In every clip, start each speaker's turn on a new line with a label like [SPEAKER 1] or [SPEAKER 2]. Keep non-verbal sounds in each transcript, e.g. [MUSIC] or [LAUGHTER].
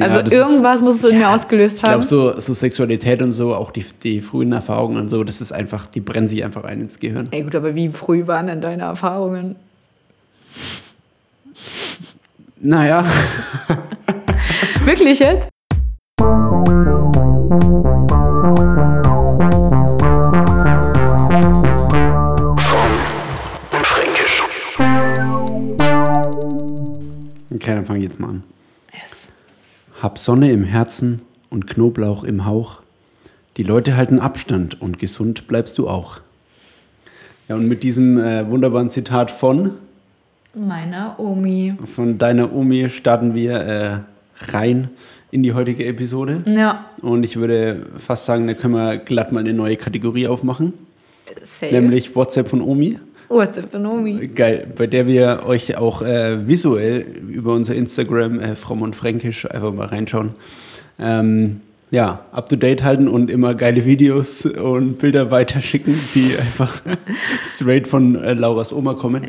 [SPEAKER 1] also
[SPEAKER 2] das
[SPEAKER 1] irgendwas
[SPEAKER 2] ist-
[SPEAKER 1] muss es in mir ausgelöst
[SPEAKER 2] Ich glaube,
[SPEAKER 1] haben.
[SPEAKER 2] so, so Sexualität und so, auch die, die frühen Erfahrungen und so, das ist einfach, die brennen sich einfach ein ins Gehirn.
[SPEAKER 1] Ey gut, aber wie früh waren denn deine Erfahrungen?
[SPEAKER 2] Naja, [LAUGHS]
[SPEAKER 1] Wirklich jetzt?
[SPEAKER 2] okay, dann fange ich jetzt mal an. Hab Sonne im Herzen und Knoblauch im Hauch. Die Leute halten Abstand und gesund bleibst du auch. Ja, und mit diesem äh, wunderbaren Zitat von,
[SPEAKER 1] Meiner Omi.
[SPEAKER 2] von deiner Omi starten wir äh, rein in die heutige Episode.
[SPEAKER 1] Ja,
[SPEAKER 2] Und ich würde fast sagen, da können wir glatt mal eine neue Kategorie aufmachen,
[SPEAKER 1] safe.
[SPEAKER 2] nämlich WhatsApp von Omi.
[SPEAKER 1] WhatsApp von Omi.
[SPEAKER 2] Geil, bei der wir euch auch äh, visuell über unser Instagram, äh, Fromm und Fränkisch, einfach mal reinschauen. Ähm, ja, up to date halten und immer geile Videos und Bilder weiterschicken, die [LAUGHS] einfach straight von äh, Lauras Oma kommen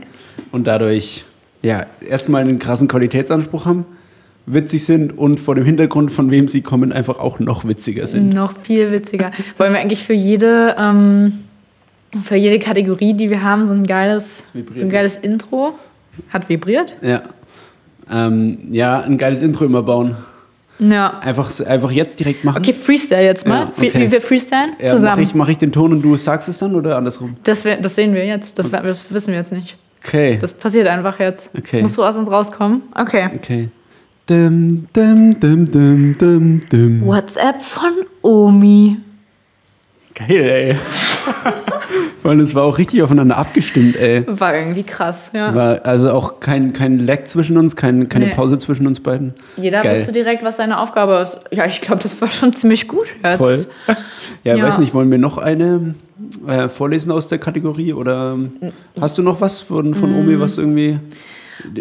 [SPEAKER 2] und dadurch ja erstmal einen krassen Qualitätsanspruch haben, witzig sind und vor dem Hintergrund, von wem sie kommen, einfach auch noch witziger sind.
[SPEAKER 1] Noch viel witziger. Wollen wir eigentlich für jede, ähm, für jede Kategorie, die wir haben, so ein geiles, so ein geiles Intro? Hat vibriert?
[SPEAKER 2] Ja. Ähm, ja, ein geiles Intro immer bauen.
[SPEAKER 1] Ja.
[SPEAKER 2] Einfach, einfach jetzt direkt machen.
[SPEAKER 1] Okay, Freestyle jetzt mal.
[SPEAKER 2] Ja, okay.
[SPEAKER 1] Wie wir freestylen?
[SPEAKER 2] Ja, Mache
[SPEAKER 1] Zusammen.
[SPEAKER 2] ich, mach ich den Ton und du sagst es dann oder andersrum?
[SPEAKER 1] Das, wär- das sehen wir jetzt. Das, das wissen wir jetzt nicht.
[SPEAKER 2] Okay.
[SPEAKER 1] Das passiert einfach jetzt.
[SPEAKER 2] Okay.
[SPEAKER 1] Das muss so aus uns rauskommen. Okay.
[SPEAKER 2] okay. Dum, dum, dum, dum, dum, dum.
[SPEAKER 1] WhatsApp von Omi.
[SPEAKER 2] Geil, ey. Vor allem, es war auch richtig aufeinander abgestimmt, ey.
[SPEAKER 1] War irgendwie krass, ja.
[SPEAKER 2] War also auch kein, kein Lag zwischen uns, kein, keine
[SPEAKER 1] Nee.
[SPEAKER 2] Pause zwischen uns beiden.
[SPEAKER 1] Jeder
[SPEAKER 2] Geil.
[SPEAKER 1] wusste direkt, was seine Aufgabe ist. Ja, ich glaube, das war schon ziemlich gut jetzt.
[SPEAKER 2] Voll. Ja,
[SPEAKER 1] Ja.
[SPEAKER 2] weiß nicht, wollen wir noch eine äh, vorlesen aus der Kategorie oder hast du noch was von, von Omi, was irgendwie,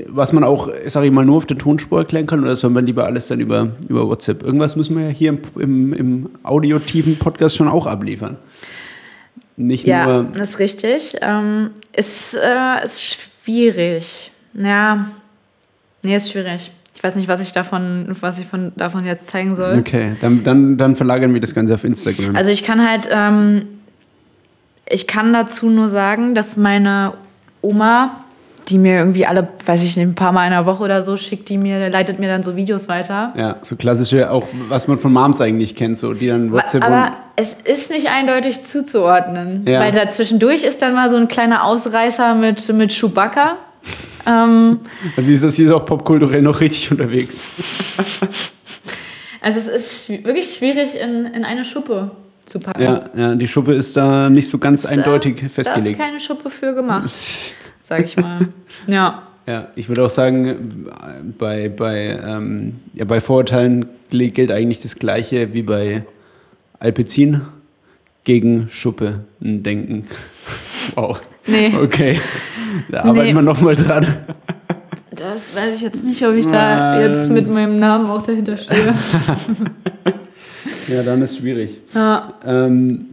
[SPEAKER 2] was man auch, sag ich mal, nur auf der Tonspur erklären kann oder soll man lieber alles dann über, über WhatsApp? Irgendwas müssen wir ja hier im, im, im audiotiven Podcast schon auch abliefern. Nicht
[SPEAKER 1] Ja,
[SPEAKER 2] nur,
[SPEAKER 1] das ist richtig. Ähm, ist, äh, ist schwierig. Ja, nee, ist schwierig. Ich weiß nicht, was ich davon, was ich von, davon jetzt zeigen soll.
[SPEAKER 2] okay, dann, dann, dann verlagern wir das Ganze auf Instagram.
[SPEAKER 1] Also ich kann halt, ähm, ich kann dazu nur sagen, dass meine Oma, die mir irgendwie alle, weiß ich nicht, ein paar Mal in der Woche oder so schickt, die mir, leitet mir dann so Videos weiter.
[SPEAKER 2] ja, so klassische, auch was man von Moms eigentlich kennt, so die dann WhatsApp
[SPEAKER 1] Aber es ist nicht eindeutig zuzuordnen.
[SPEAKER 2] Ja.
[SPEAKER 1] Weil da zwischendurch ist dann mal so ein kleiner Ausreißer mit, mit Chewbacca. [LAUGHS] ähm,
[SPEAKER 2] Also ist das hier auch popkulturell noch richtig unterwegs.
[SPEAKER 1] also es ist wirklich schwierig in, in eine Schuppe zu packen.
[SPEAKER 2] Ja, ja, die Schuppe ist da nicht so ganz eindeutig
[SPEAKER 1] Da ist
[SPEAKER 2] festgelegt.
[SPEAKER 1] keine Schuppe für gemacht, [LAUGHS] sag ich mal. [LAUGHS] Ja.
[SPEAKER 2] Ja, ich würde auch sagen, bei, bei, ähm, ja, bei Vorurteilen gilt eigentlich das Gleiche wie bei Alpezin gegen Schuppe denken. [LAUGHS] Wow.
[SPEAKER 1] Nee.
[SPEAKER 2] Okay, da arbeiten
[SPEAKER 1] Nee.
[SPEAKER 2] wir nochmal dran.
[SPEAKER 1] Das weiß ich jetzt nicht, ob ich da jetzt mit meinem Namen auch dahinter stehe. [LAUGHS]
[SPEAKER 2] Ja, dann ist schwierig.
[SPEAKER 1] Ja.
[SPEAKER 2] Ähm,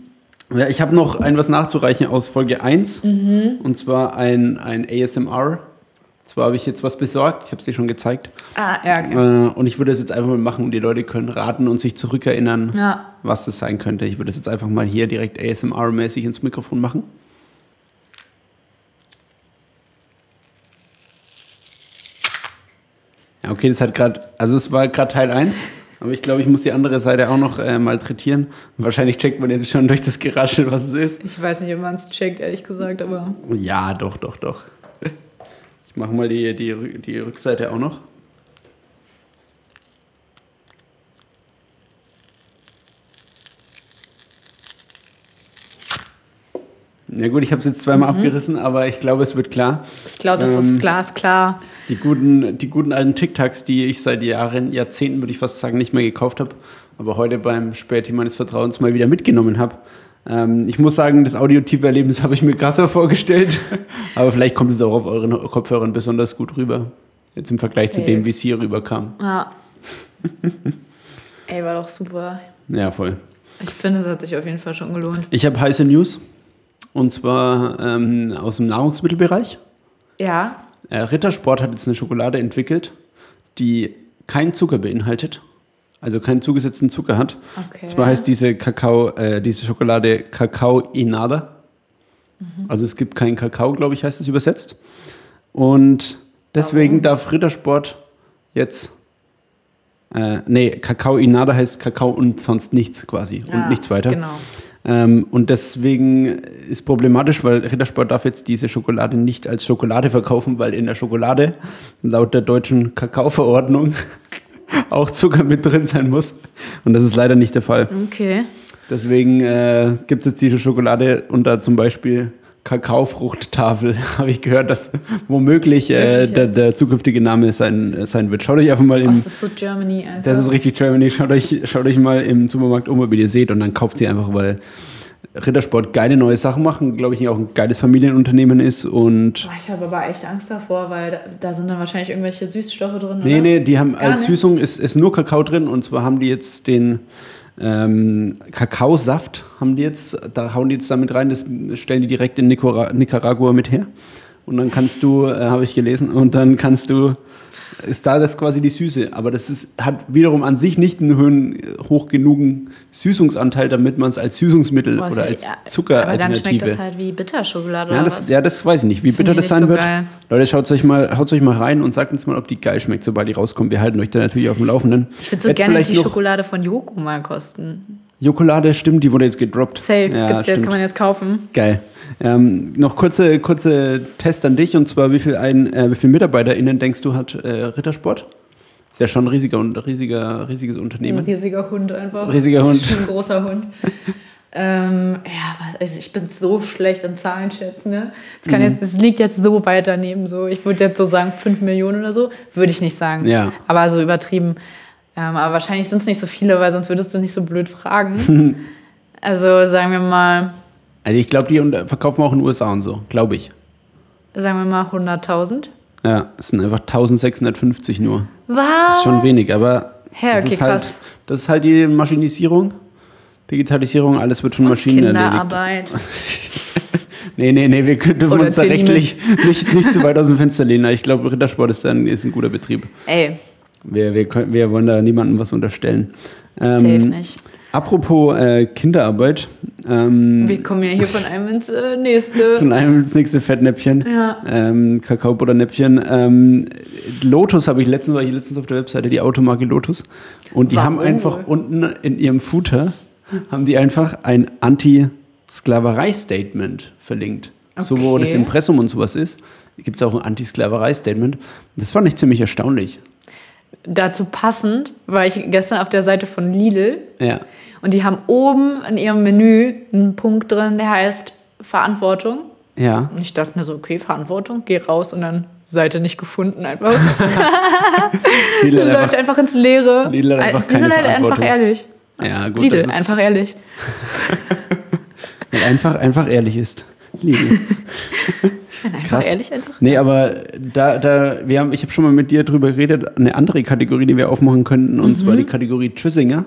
[SPEAKER 2] ja, ich habe noch ein was nachzureichen aus Folge 1.
[SPEAKER 1] Mhm.
[SPEAKER 2] Und zwar ein, ein ASMR. Zwar habe ich jetzt was besorgt, ich habe es dir schon gezeigt.
[SPEAKER 1] Ah, ja, okay.
[SPEAKER 2] Äh, und ich würde das jetzt einfach mal machen und die Leute können raten und sich zurückerinnern,
[SPEAKER 1] Ja.
[SPEAKER 2] was das sein könnte. Ich würde das jetzt einfach mal hier direkt ASMR-mäßig ins Mikrofon machen. Ja, okay, das hat gerade, also es war gerade Teil 1, aber ich glaube, ich muss die andere Seite auch noch äh, malträtieren. Wahrscheinlich checkt man jetzt schon durch das Geraschel, was es ist.
[SPEAKER 1] Ich weiß nicht, ob man es checkt, ehrlich gesagt, aber.
[SPEAKER 2] Ja, doch, doch, doch. Ich mache mal die, die, die Rückseite auch noch. Na gut, ich habe es jetzt zweimal abgerissen, aber ich glaube, es wird klar.
[SPEAKER 1] Ich glaube, das
[SPEAKER 2] Ähm,
[SPEAKER 1] ist glasklar.
[SPEAKER 2] Die guten, die guten alten TikToks, die ich seit Jahren, Jahrzehnten, würde ich fast sagen, nicht mehr gekauft habe, aber heute beim Späti meines Vertrauens mal wieder mitgenommen habe. Ähm, ich muss sagen, das audiotive Erlebnis [LAUGHS] habe ich mir krasser vorgestellt, aber vielleicht kommt es auch auf euren Kopfhörern besonders gut rüber. Jetzt im Vergleich zu
[SPEAKER 1] Safe.
[SPEAKER 2] dem, wie es hier rüberkam.
[SPEAKER 1] Ja. [LAUGHS] Ey, war doch super.
[SPEAKER 2] Ja, voll.
[SPEAKER 1] Ich finde, es hat sich auf jeden Fall schon gelohnt.
[SPEAKER 2] Ich habe heiße News und zwar ähm, aus dem Nahrungsmittelbereich.
[SPEAKER 1] Ja.
[SPEAKER 2] Äh, Rittersport hat jetzt eine Schokolade entwickelt, die keinen Zucker beinhaltet also keinen zugesetzten Zucker hat.
[SPEAKER 1] Okay.
[SPEAKER 2] Zwar heißt diese Kakao, äh, diese Schokolade Kakao Inada. Also es gibt keinen Kakao, glaube ich, heißt es übersetzt. Und deswegen
[SPEAKER 1] Warum?
[SPEAKER 2] darf Rittersport jetzt äh, nee, Kakao Inada heißt Kakao und sonst nichts quasi
[SPEAKER 1] Ja,
[SPEAKER 2] und nichts weiter.
[SPEAKER 1] Genau.
[SPEAKER 2] Ähm, und deswegen ist problematisch, weil Rittersport darf jetzt diese Schokolade nicht als Schokolade verkaufen, weil in der Schokolade laut der deutschen Kakaoverordnung [LAUGHS] auch Zucker mit drin sein muss. Und das ist leider nicht der Fall.
[SPEAKER 1] Okay.
[SPEAKER 2] Deswegen äh, gibt es jetzt diese Schokolade unter zum Beispiel Kakaofruchttafel. [LAUGHS] Habe ich gehört, dass womöglich äh, der, der zukünftige Name sein, äh, sein wird. Schaut euch einfach mal im.
[SPEAKER 1] das ist so Germany einfach.
[SPEAKER 2] Das ist richtig Germany. Schaut euch, schaut euch mal im Supermarkt um, ob ihr die seht und dann kauft sie einfach, weil Rittersport geile neue Sachen machen, glaube ich, auch ein geiles Familienunternehmen ist und
[SPEAKER 1] ich habe aber echt Angst davor, weil da, da sind dann wahrscheinlich irgendwelche Süßstoffe drin.
[SPEAKER 2] nee,
[SPEAKER 1] oder?
[SPEAKER 2] nee, die haben
[SPEAKER 1] Gar
[SPEAKER 2] als
[SPEAKER 1] nicht?
[SPEAKER 2] Süßung ist, ist nur Kakao drin und zwar haben die jetzt den ähm, Kakaosaft haben die jetzt, da hauen die jetzt damit rein, das stellen die direkt in Nicaragua mit her. Und dann kannst du, äh, habe ich gelesen, und dann kannst du ist da das quasi die Süße, aber das ist, hat wiederum an sich nicht einen hohen, hoch genugen Süßungsanteil, damit man es als Süßungsmittel
[SPEAKER 1] Boah,
[SPEAKER 2] oder als
[SPEAKER 1] ja, Aber dann schmeckt
[SPEAKER 2] Zuckeralternative
[SPEAKER 1] das halt wie Bitterschokolade
[SPEAKER 2] Ja
[SPEAKER 1] oder
[SPEAKER 2] das, ja, das weiß ich nicht, wie bitter das sein
[SPEAKER 1] so
[SPEAKER 2] wird.
[SPEAKER 1] geil.
[SPEAKER 2] Leute, schaut euch mal, haut euch mal rein und sagt uns mal, ob die geil schmeckt, sobald die rauskommt. Wir halten euch da natürlich auf dem Laufenden.
[SPEAKER 1] ich würde so
[SPEAKER 2] Jetzt
[SPEAKER 1] gerne die
[SPEAKER 2] noch
[SPEAKER 1] Schokolade von Joko mal kosten.
[SPEAKER 2] Jokolade, stimmt, die wurde jetzt gedroppt.
[SPEAKER 1] Safe,
[SPEAKER 2] ja,
[SPEAKER 1] gibt's jetzt,
[SPEAKER 2] stimmt.
[SPEAKER 1] kann man jetzt kaufen.
[SPEAKER 2] Geil. Ähm, noch kurze, kurze Test an dich und zwar, wie viel, ein, äh, wie viele MitarbeiterInnen denkst du hat äh, Rittersport? Ist ja schon ein riesiger, riesiger, riesiges
[SPEAKER 1] Ein
[SPEAKER 2] Unternehmen.
[SPEAKER 1] riesiger Hund einfach.
[SPEAKER 2] Riesiger Hund.
[SPEAKER 1] Ein großer Hund. [LAUGHS] ähm, ja, also ich bin so schlecht in Zahlenschätzen. Ne? Das,
[SPEAKER 2] Mhm.
[SPEAKER 1] kann jetzt, das liegt jetzt so weit daneben. So. Ich würde jetzt so sagen 5 Millionen oder so. Würde ich nicht sagen.
[SPEAKER 2] Ja.
[SPEAKER 1] Aber so übertrieben. Ähm, aber wahrscheinlich sind es nicht so viele, weil sonst würdest du nicht so blöd fragen. [LAUGHS] also sagen wir mal,
[SPEAKER 2] Also ich glaube, die unter- verkaufen auch in den USA und so, glaube ich.
[SPEAKER 1] sagen wir mal 100.000.
[SPEAKER 2] Ja, es sind einfach 1650 nur.
[SPEAKER 1] Was?
[SPEAKER 2] Das ist schon wenig, aber
[SPEAKER 1] Ja,
[SPEAKER 2] das,
[SPEAKER 1] okay,
[SPEAKER 2] ist halt,
[SPEAKER 1] krass.
[SPEAKER 2] das ist halt die Maschinisierung, Digitalisierung, alles wird von Maschinen erledigt.
[SPEAKER 1] Kinderarbeit. [LAUGHS]
[SPEAKER 2] Nee, nee, nee, wir dürfen
[SPEAKER 1] Oder
[SPEAKER 2] uns da rechtlich nicht, nicht zu weit aus dem Fenster lehnen. Ich glaube, Rittersport ist, dann, ist ein guter Betrieb.
[SPEAKER 1] Ey,
[SPEAKER 2] Wir, wir, können, wir wollen da niemandem was unterstellen.
[SPEAKER 1] safe
[SPEAKER 2] Ähm,
[SPEAKER 1] nicht.
[SPEAKER 2] apropos äh, Kinderarbeit, ähm,
[SPEAKER 1] Wir kommen ja hier von einem ins äh, nächste. [LAUGHS]
[SPEAKER 2] von einem ins nächste Fettnäpfchen,
[SPEAKER 1] Ja.
[SPEAKER 2] ähm, Kakaobutternäpfchen. Ähm, Lotus habe ich letztens, war ich letztens auf der Webseite, die Automarke Lotus. Und die
[SPEAKER 1] Warum
[SPEAKER 2] haben einfach unten in ihrem Footer, haben die einfach ein Anti-Sklaverei-Statement verlinkt. So wo
[SPEAKER 1] Okay.
[SPEAKER 2] das Impressum und sowas ist, gibt es auch ein Anti-Sklaverei-Statement. Das fand ich ziemlich erstaunlich.
[SPEAKER 1] Dazu passend war ich gestern auf der Seite von Lidl
[SPEAKER 2] Ja.
[SPEAKER 1] und die haben oben in ihrem Menü einen Punkt drin, der heißt Verantwortung.
[SPEAKER 2] Ja.
[SPEAKER 1] Und ich dachte mir so, okay, Verantwortung, geh raus und dann Seite nicht gefunden einfach. [LAUGHS]
[SPEAKER 2] Lidl
[SPEAKER 1] Läuft
[SPEAKER 2] einfach,
[SPEAKER 1] einfach ins Leere.
[SPEAKER 2] Lidl hat einfach
[SPEAKER 1] Sie sind
[SPEAKER 2] keine
[SPEAKER 1] halt einfach ehrlich.
[SPEAKER 2] ja, gut,
[SPEAKER 1] Lidl,
[SPEAKER 2] das ist,
[SPEAKER 1] einfach ehrlich. [LAUGHS]
[SPEAKER 2] einfach, einfach ehrlich ist. Lidl. [LAUGHS]
[SPEAKER 1] Wenn einfach
[SPEAKER 2] Krass.
[SPEAKER 1] ehrlich einfach.
[SPEAKER 2] Nee, aber da, da, wir haben, ich habe schon mal mit dir drüber geredet, eine andere Kategorie, die wir aufmachen könnten, und zwar die Kategorie Tschüssinger.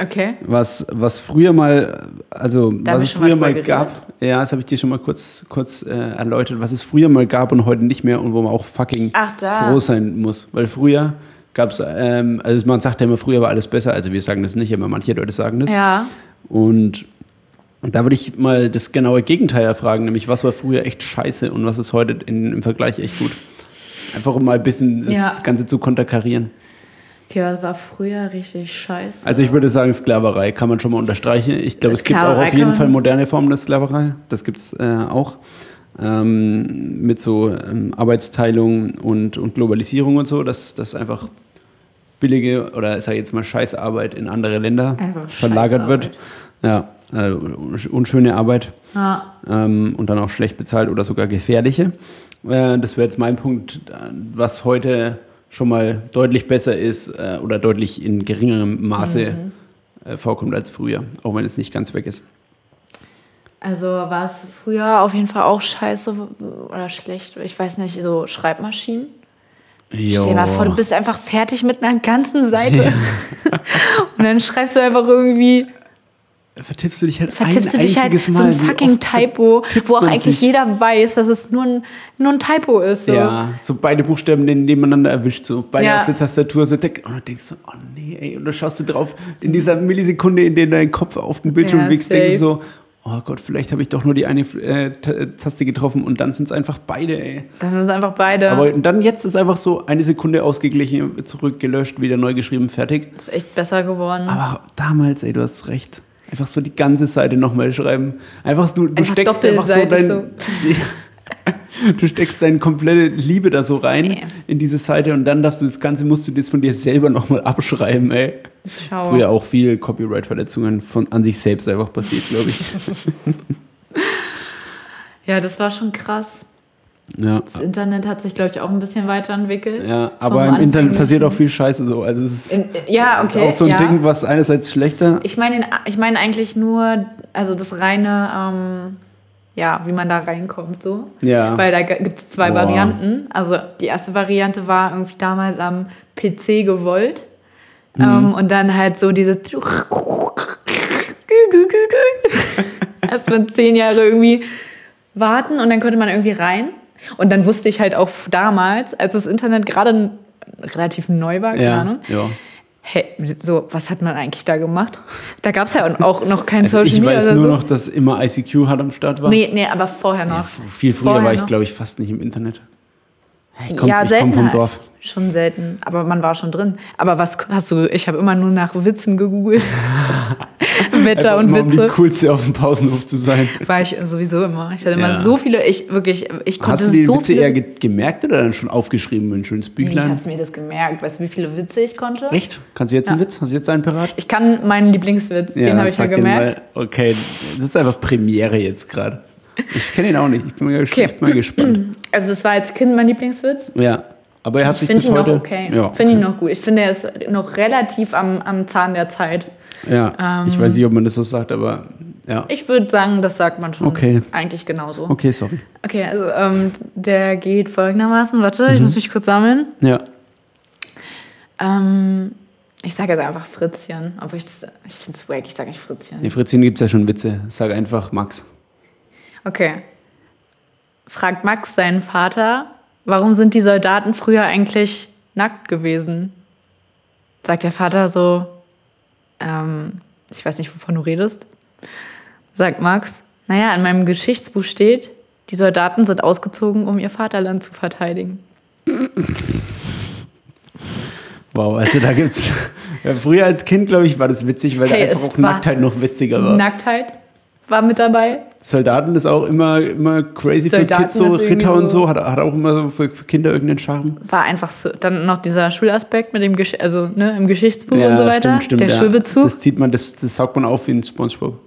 [SPEAKER 1] Okay.
[SPEAKER 2] Was, was früher mal, also
[SPEAKER 1] Da
[SPEAKER 2] was es
[SPEAKER 1] mal
[SPEAKER 2] früher mal
[SPEAKER 1] drüber
[SPEAKER 2] gab, ja, das habe ich dir schon mal kurz, kurz äh, erläutert, was es früher mal gab und heute nicht mehr und wo man auch fucking froh sein muss. Weil früher gab es, ähm, also man sagt ja immer, früher war alles besser, also wir sagen das nicht, aber manche Leute sagen das.
[SPEAKER 1] Ja.
[SPEAKER 2] Und da würde ich mal das genaue Gegenteil erfragen, nämlich was war früher echt scheiße und was ist heute in, im Vergleich echt gut. Einfach um mal ein bisschen das
[SPEAKER 1] Ja.
[SPEAKER 2] Ganze zu konterkarieren.
[SPEAKER 1] Okay, was war früher richtig scheiße?
[SPEAKER 2] Also ich würde sagen, Sklaverei kann man schon mal unterstreichen. Ich glaube, es gibt auch auf jeden Fall moderne Formen der Sklaverei. Das gibt es äh, auch. Ähm, mit so ähm, Arbeitsteilung und, und Globalisierung und so, dass das einfach billige oder ich jetzt mal Scheißarbeit in andere Länder
[SPEAKER 1] Einfach
[SPEAKER 2] verlagert wird. Ja, äh, unschöne Arbeit
[SPEAKER 1] Ja.
[SPEAKER 2] ähm, und dann auch schlecht bezahlt oder sogar gefährliche. Äh, das wäre jetzt mein Punkt, äh, was heute schon mal deutlich besser ist äh, oder deutlich in geringerem Maße äh, vorkommt als früher, auch wenn es nicht ganz weg ist.
[SPEAKER 1] Also war es früher auf jeden Fall auch scheiße oder schlecht. Ich weiß nicht, so Schreibmaschinen. Stell dir mal vor, du bist einfach fertig mit einer ganzen Seite. [LAUGHS] Und dann schreibst du einfach irgendwie
[SPEAKER 2] vertippst du dich halt
[SPEAKER 1] vertippst
[SPEAKER 2] ein
[SPEAKER 1] du dich halt
[SPEAKER 2] einziges
[SPEAKER 1] so
[SPEAKER 2] Mal.
[SPEAKER 1] ein
[SPEAKER 2] Wie
[SPEAKER 1] fucking Typo, wo auch eigentlich
[SPEAKER 2] sich?
[SPEAKER 1] jeder weiß, dass es nur ein, nur ein Typo ist. So.
[SPEAKER 2] Ja, so beide Buchstaben den nebeneinander erwischt, so beide
[SPEAKER 1] Ja.
[SPEAKER 2] auf der Tastatur, so und dann denkst du, oh nee, ey, und dann schaust du drauf, in dieser Millisekunde, in der dein Kopf auf den Bildschirm
[SPEAKER 1] Ja,
[SPEAKER 2] wickst, denkst du so, oh Gott, vielleicht habe ich doch nur die eine äh, Ta- Taste getroffen und dann sind es einfach beide, ey.
[SPEAKER 1] Das sind einfach beide.
[SPEAKER 2] Aber dann jetzt ist einfach so eine Sekunde ausgeglichen, zurück, gelöscht, wieder neu geschrieben, fertig.
[SPEAKER 1] ist echt besser geworden.
[SPEAKER 2] Aber damals, ey, du hast recht. Einfach so die ganze Seite nochmal schreiben. Einfach du, du
[SPEAKER 1] Einfach
[SPEAKER 2] steckst einfach so dein. [LAUGHS] Du steckst deine komplette Liebe da so rein
[SPEAKER 1] Nee.
[SPEAKER 2] in diese Seite und dann darfst du das Ganze, musst du das von dir selber nochmal abschreiben, ey.
[SPEAKER 1] Schau.
[SPEAKER 2] Früher auch viel Copyright-Verletzungen von an sich selbst einfach passiert, glaube ich. [LAUGHS]
[SPEAKER 1] Ja, das war schon krass.
[SPEAKER 2] Ja.
[SPEAKER 1] Das Internet hat sich, glaube ich, auch ein bisschen weiterentwickelt.
[SPEAKER 2] Ja, aber im Internet passiert auch viel Scheiße so. Also es ist,
[SPEAKER 1] In, ja,
[SPEAKER 2] ist
[SPEAKER 1] okay.
[SPEAKER 2] auch so ein
[SPEAKER 1] ja.
[SPEAKER 2] Ding, was einerseits schlechter.
[SPEAKER 1] Ich meine ich meine eigentlich nur, also das reine, ähm, ja, wie man da reinkommt, so.
[SPEAKER 2] Ja.
[SPEAKER 1] Weil da gibt es zwei
[SPEAKER 2] Boah.
[SPEAKER 1] Varianten. Also die erste Variante war irgendwie damals am PC gewollt.
[SPEAKER 2] Mhm.
[SPEAKER 1] Ähm, und dann halt so dieses [LAUGHS] erst mal zehn Jahre irgendwie warten und dann konnte man irgendwie rein. Und dann wusste ich halt auch damals, als das Internet gerade relativ neu war, keine
[SPEAKER 2] ja.
[SPEAKER 1] Ahnung,
[SPEAKER 2] ja.
[SPEAKER 1] hey, so, was hat man eigentlich da gemacht? [LAUGHS] Da gab es ja auch noch kein
[SPEAKER 2] Also
[SPEAKER 1] Social
[SPEAKER 2] ich
[SPEAKER 1] Media
[SPEAKER 2] weiß
[SPEAKER 1] oder
[SPEAKER 2] nur
[SPEAKER 1] so.
[SPEAKER 2] noch, dass immer ICQ halt am Start war.
[SPEAKER 1] nee, nee, aber vorher
[SPEAKER 2] Ja,
[SPEAKER 1] noch.
[SPEAKER 2] f- viel früher
[SPEAKER 1] Vorher
[SPEAKER 2] war ich, glaube ich, fast nicht im Internet. Ich komme
[SPEAKER 1] ja,
[SPEAKER 2] komm vom
[SPEAKER 1] halt.
[SPEAKER 2] Dorf.
[SPEAKER 1] Schon selten, aber man war schon drin. Aber was hast du? Ich habe immer nur nach Witzen gegoogelt. [LAUGHS] Wetter und
[SPEAKER 2] immer, um die
[SPEAKER 1] Witze.
[SPEAKER 2] coolste auf dem Pausenhof zu sein.
[SPEAKER 1] War ich sowieso immer. Ich hatte immer
[SPEAKER 2] Ja.
[SPEAKER 1] so viele, ich wirklich, ich konnte
[SPEAKER 2] Hast du die
[SPEAKER 1] so
[SPEAKER 2] Witze
[SPEAKER 1] viele.
[SPEAKER 2] eher ge gemerkt oder dann schon aufgeschrieben in ein schönes
[SPEAKER 1] Nee, ich
[SPEAKER 2] Büchlein?
[SPEAKER 1] habe mir das gemerkt. Weißt du, wie viele Witze ich konnte?
[SPEAKER 2] Echt? Kannst du jetzt einen
[SPEAKER 1] Ja.
[SPEAKER 2] Witz? Hast du jetzt einen parat?
[SPEAKER 1] Ich kann meinen Lieblingswitz, den habe ich mir gemerkt.
[SPEAKER 2] Mal. Okay, das ist einfach Premiere jetzt gerade. Ich kenne ihn auch nicht. Ich bin mal,
[SPEAKER 1] Okay.
[SPEAKER 2] mal gespannt. [CLEARS THROAT]
[SPEAKER 1] Also das war als Kind mein Lieblingswitz.
[SPEAKER 2] Ja, aber er hat
[SPEAKER 1] Ich
[SPEAKER 2] sich bis
[SPEAKER 1] ihn noch
[SPEAKER 2] heute...
[SPEAKER 1] okay.
[SPEAKER 2] Ja,
[SPEAKER 1] Finde ihn
[SPEAKER 2] okay.
[SPEAKER 1] noch gut. Ich finde, er ist noch relativ am, am Zahn der Zeit.
[SPEAKER 2] Ja, ich
[SPEAKER 1] Ähm.
[SPEAKER 2] weiß nicht, ob man das so sagt, aber ja.
[SPEAKER 1] Ich würde sagen, das sagt man schon
[SPEAKER 2] Okay.
[SPEAKER 1] eigentlich genauso.
[SPEAKER 2] Okay, sorry.
[SPEAKER 1] Okay, also ähm, der geht folgendermaßen. Warte,
[SPEAKER 2] Mhm.
[SPEAKER 1] ich muss mich kurz sammeln.
[SPEAKER 2] Ja.
[SPEAKER 1] Ähm, ich sage jetzt einfach Fritzchen. Aber ich, ich finde es wack, ich sage nicht Fritzchen.
[SPEAKER 2] Nee, Fritzchen gibt es ja schon Witze. Sag einfach Max.
[SPEAKER 1] Okay. Fragt Max seinen Vater, warum sind die Soldaten früher eigentlich nackt gewesen? Sagt der Vater so, ähm, ich weiß nicht, wovon du redest. Sagt Max, naja, in meinem Geschichtsbuch steht, die Soldaten sind ausgezogen, um ihr Vaterland zu verteidigen.
[SPEAKER 2] Wow, also da gibt's. Ja, früher als Kind, glaube ich, war das witzig, weil
[SPEAKER 1] Hey,
[SPEAKER 2] da einfach auch Nacktheit noch witziger war.
[SPEAKER 1] Nacktheit war mit dabei.
[SPEAKER 2] Soldaten ist auch immer, immer crazy
[SPEAKER 1] Soldaten
[SPEAKER 2] für Kids, so Ritter und
[SPEAKER 1] so-
[SPEAKER 2] so. Hat, hat auch immer so für, für Kinder irgendeinen Charme.
[SPEAKER 1] War einfach so. Dann noch dieser Schulaspekt mit dem Gesch also, ne, im Geschichtsbuch
[SPEAKER 2] Ja,
[SPEAKER 1] und so weiter.
[SPEAKER 2] stimmt, stimmt,
[SPEAKER 1] der
[SPEAKER 2] ja.
[SPEAKER 1] Schulbezug.
[SPEAKER 2] Das zieht man, das, das saugt man auf wie ein Spongebob.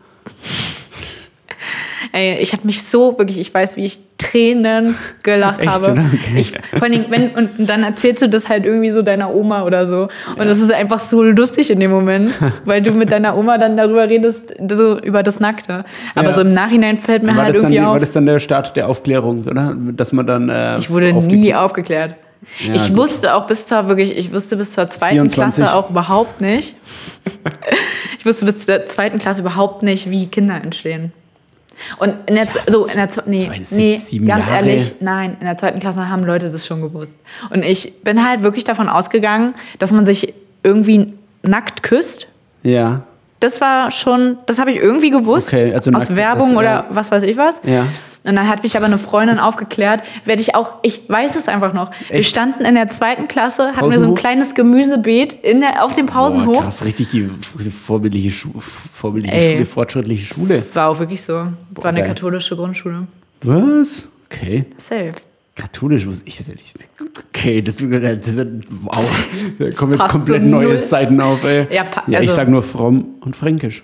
[SPEAKER 1] Ey, ich habe mich so wirklich, ich weiß, wie ich Tränen [LAUGHS] gelacht
[SPEAKER 2] Echt,
[SPEAKER 1] habe.
[SPEAKER 2] Okay.
[SPEAKER 1] Ich, vor allen Dingen, wenn, und, und dann erzählst du das halt irgendwie so deiner Oma oder so. Und das ist einfach so lustig in dem Moment, [LAUGHS] weil du mit deiner Oma dann darüber redest, so über das Nackte. Aber
[SPEAKER 2] Ja.
[SPEAKER 1] so im Nachhinein fällt mir
[SPEAKER 2] War
[SPEAKER 1] halt
[SPEAKER 2] das, dann,
[SPEAKER 1] irgendwie
[SPEAKER 2] die- war
[SPEAKER 1] auf.
[SPEAKER 2] das dann der Start der Aufklärung, oder? Dass man dann. Äh,
[SPEAKER 1] Ich wurde nie aufgeklärt.
[SPEAKER 2] Ja,
[SPEAKER 1] ich
[SPEAKER 2] gut.
[SPEAKER 1] wusste auch bis zur wirklich, ich wusste bis zur zweiten
[SPEAKER 2] 24.
[SPEAKER 1] Klasse auch überhaupt nicht. [LAUGHS] ich wusste bis zur zweiten Klasse überhaupt nicht, wie Kinder entstehen. Und in der, so in der nee, nee, ganz
[SPEAKER 2] Jahre.
[SPEAKER 1] ehrlich, nein, in der zweiten Klasse haben Leute das schon gewusst. Und ich bin halt wirklich davon ausgegangen, dass man sich irgendwie nackt küsst.
[SPEAKER 2] Ja,
[SPEAKER 1] Das war schon, das habe ich irgendwie gewusst.
[SPEAKER 2] Okay, also
[SPEAKER 1] aus
[SPEAKER 2] nackt,
[SPEAKER 1] Werbung
[SPEAKER 2] das,
[SPEAKER 1] oder
[SPEAKER 2] ja.
[SPEAKER 1] was weiß ich was.
[SPEAKER 2] ja.
[SPEAKER 1] Und dann hat mich aber eine Freundin aufgeklärt, werde ich auch, ich weiß es einfach noch. Wir
[SPEAKER 2] Echt?
[SPEAKER 1] standen in der zweiten Klasse, hatten wir so ein kleines Gemüsebeet in der, auf dem
[SPEAKER 2] Boah,
[SPEAKER 1] Pausenhof.
[SPEAKER 2] krass, richtig die vorbildliche, Schu vorbildliche
[SPEAKER 1] Ey.
[SPEAKER 2] Schule, fortschrittliche Schule.
[SPEAKER 1] War auch wirklich so. War eine
[SPEAKER 2] geil.
[SPEAKER 1] katholische Grundschule.
[SPEAKER 2] Was? Okay.
[SPEAKER 1] Safe.
[SPEAKER 2] Katholisch wusste ich das nicht. Okay, das, das ist wow. [LAUGHS] Da kommen jetzt komplett neue. Seiten auf, ey.
[SPEAKER 1] Ja, pa-
[SPEAKER 2] ja ich
[SPEAKER 1] also-
[SPEAKER 2] sag nur fromm und fränkisch.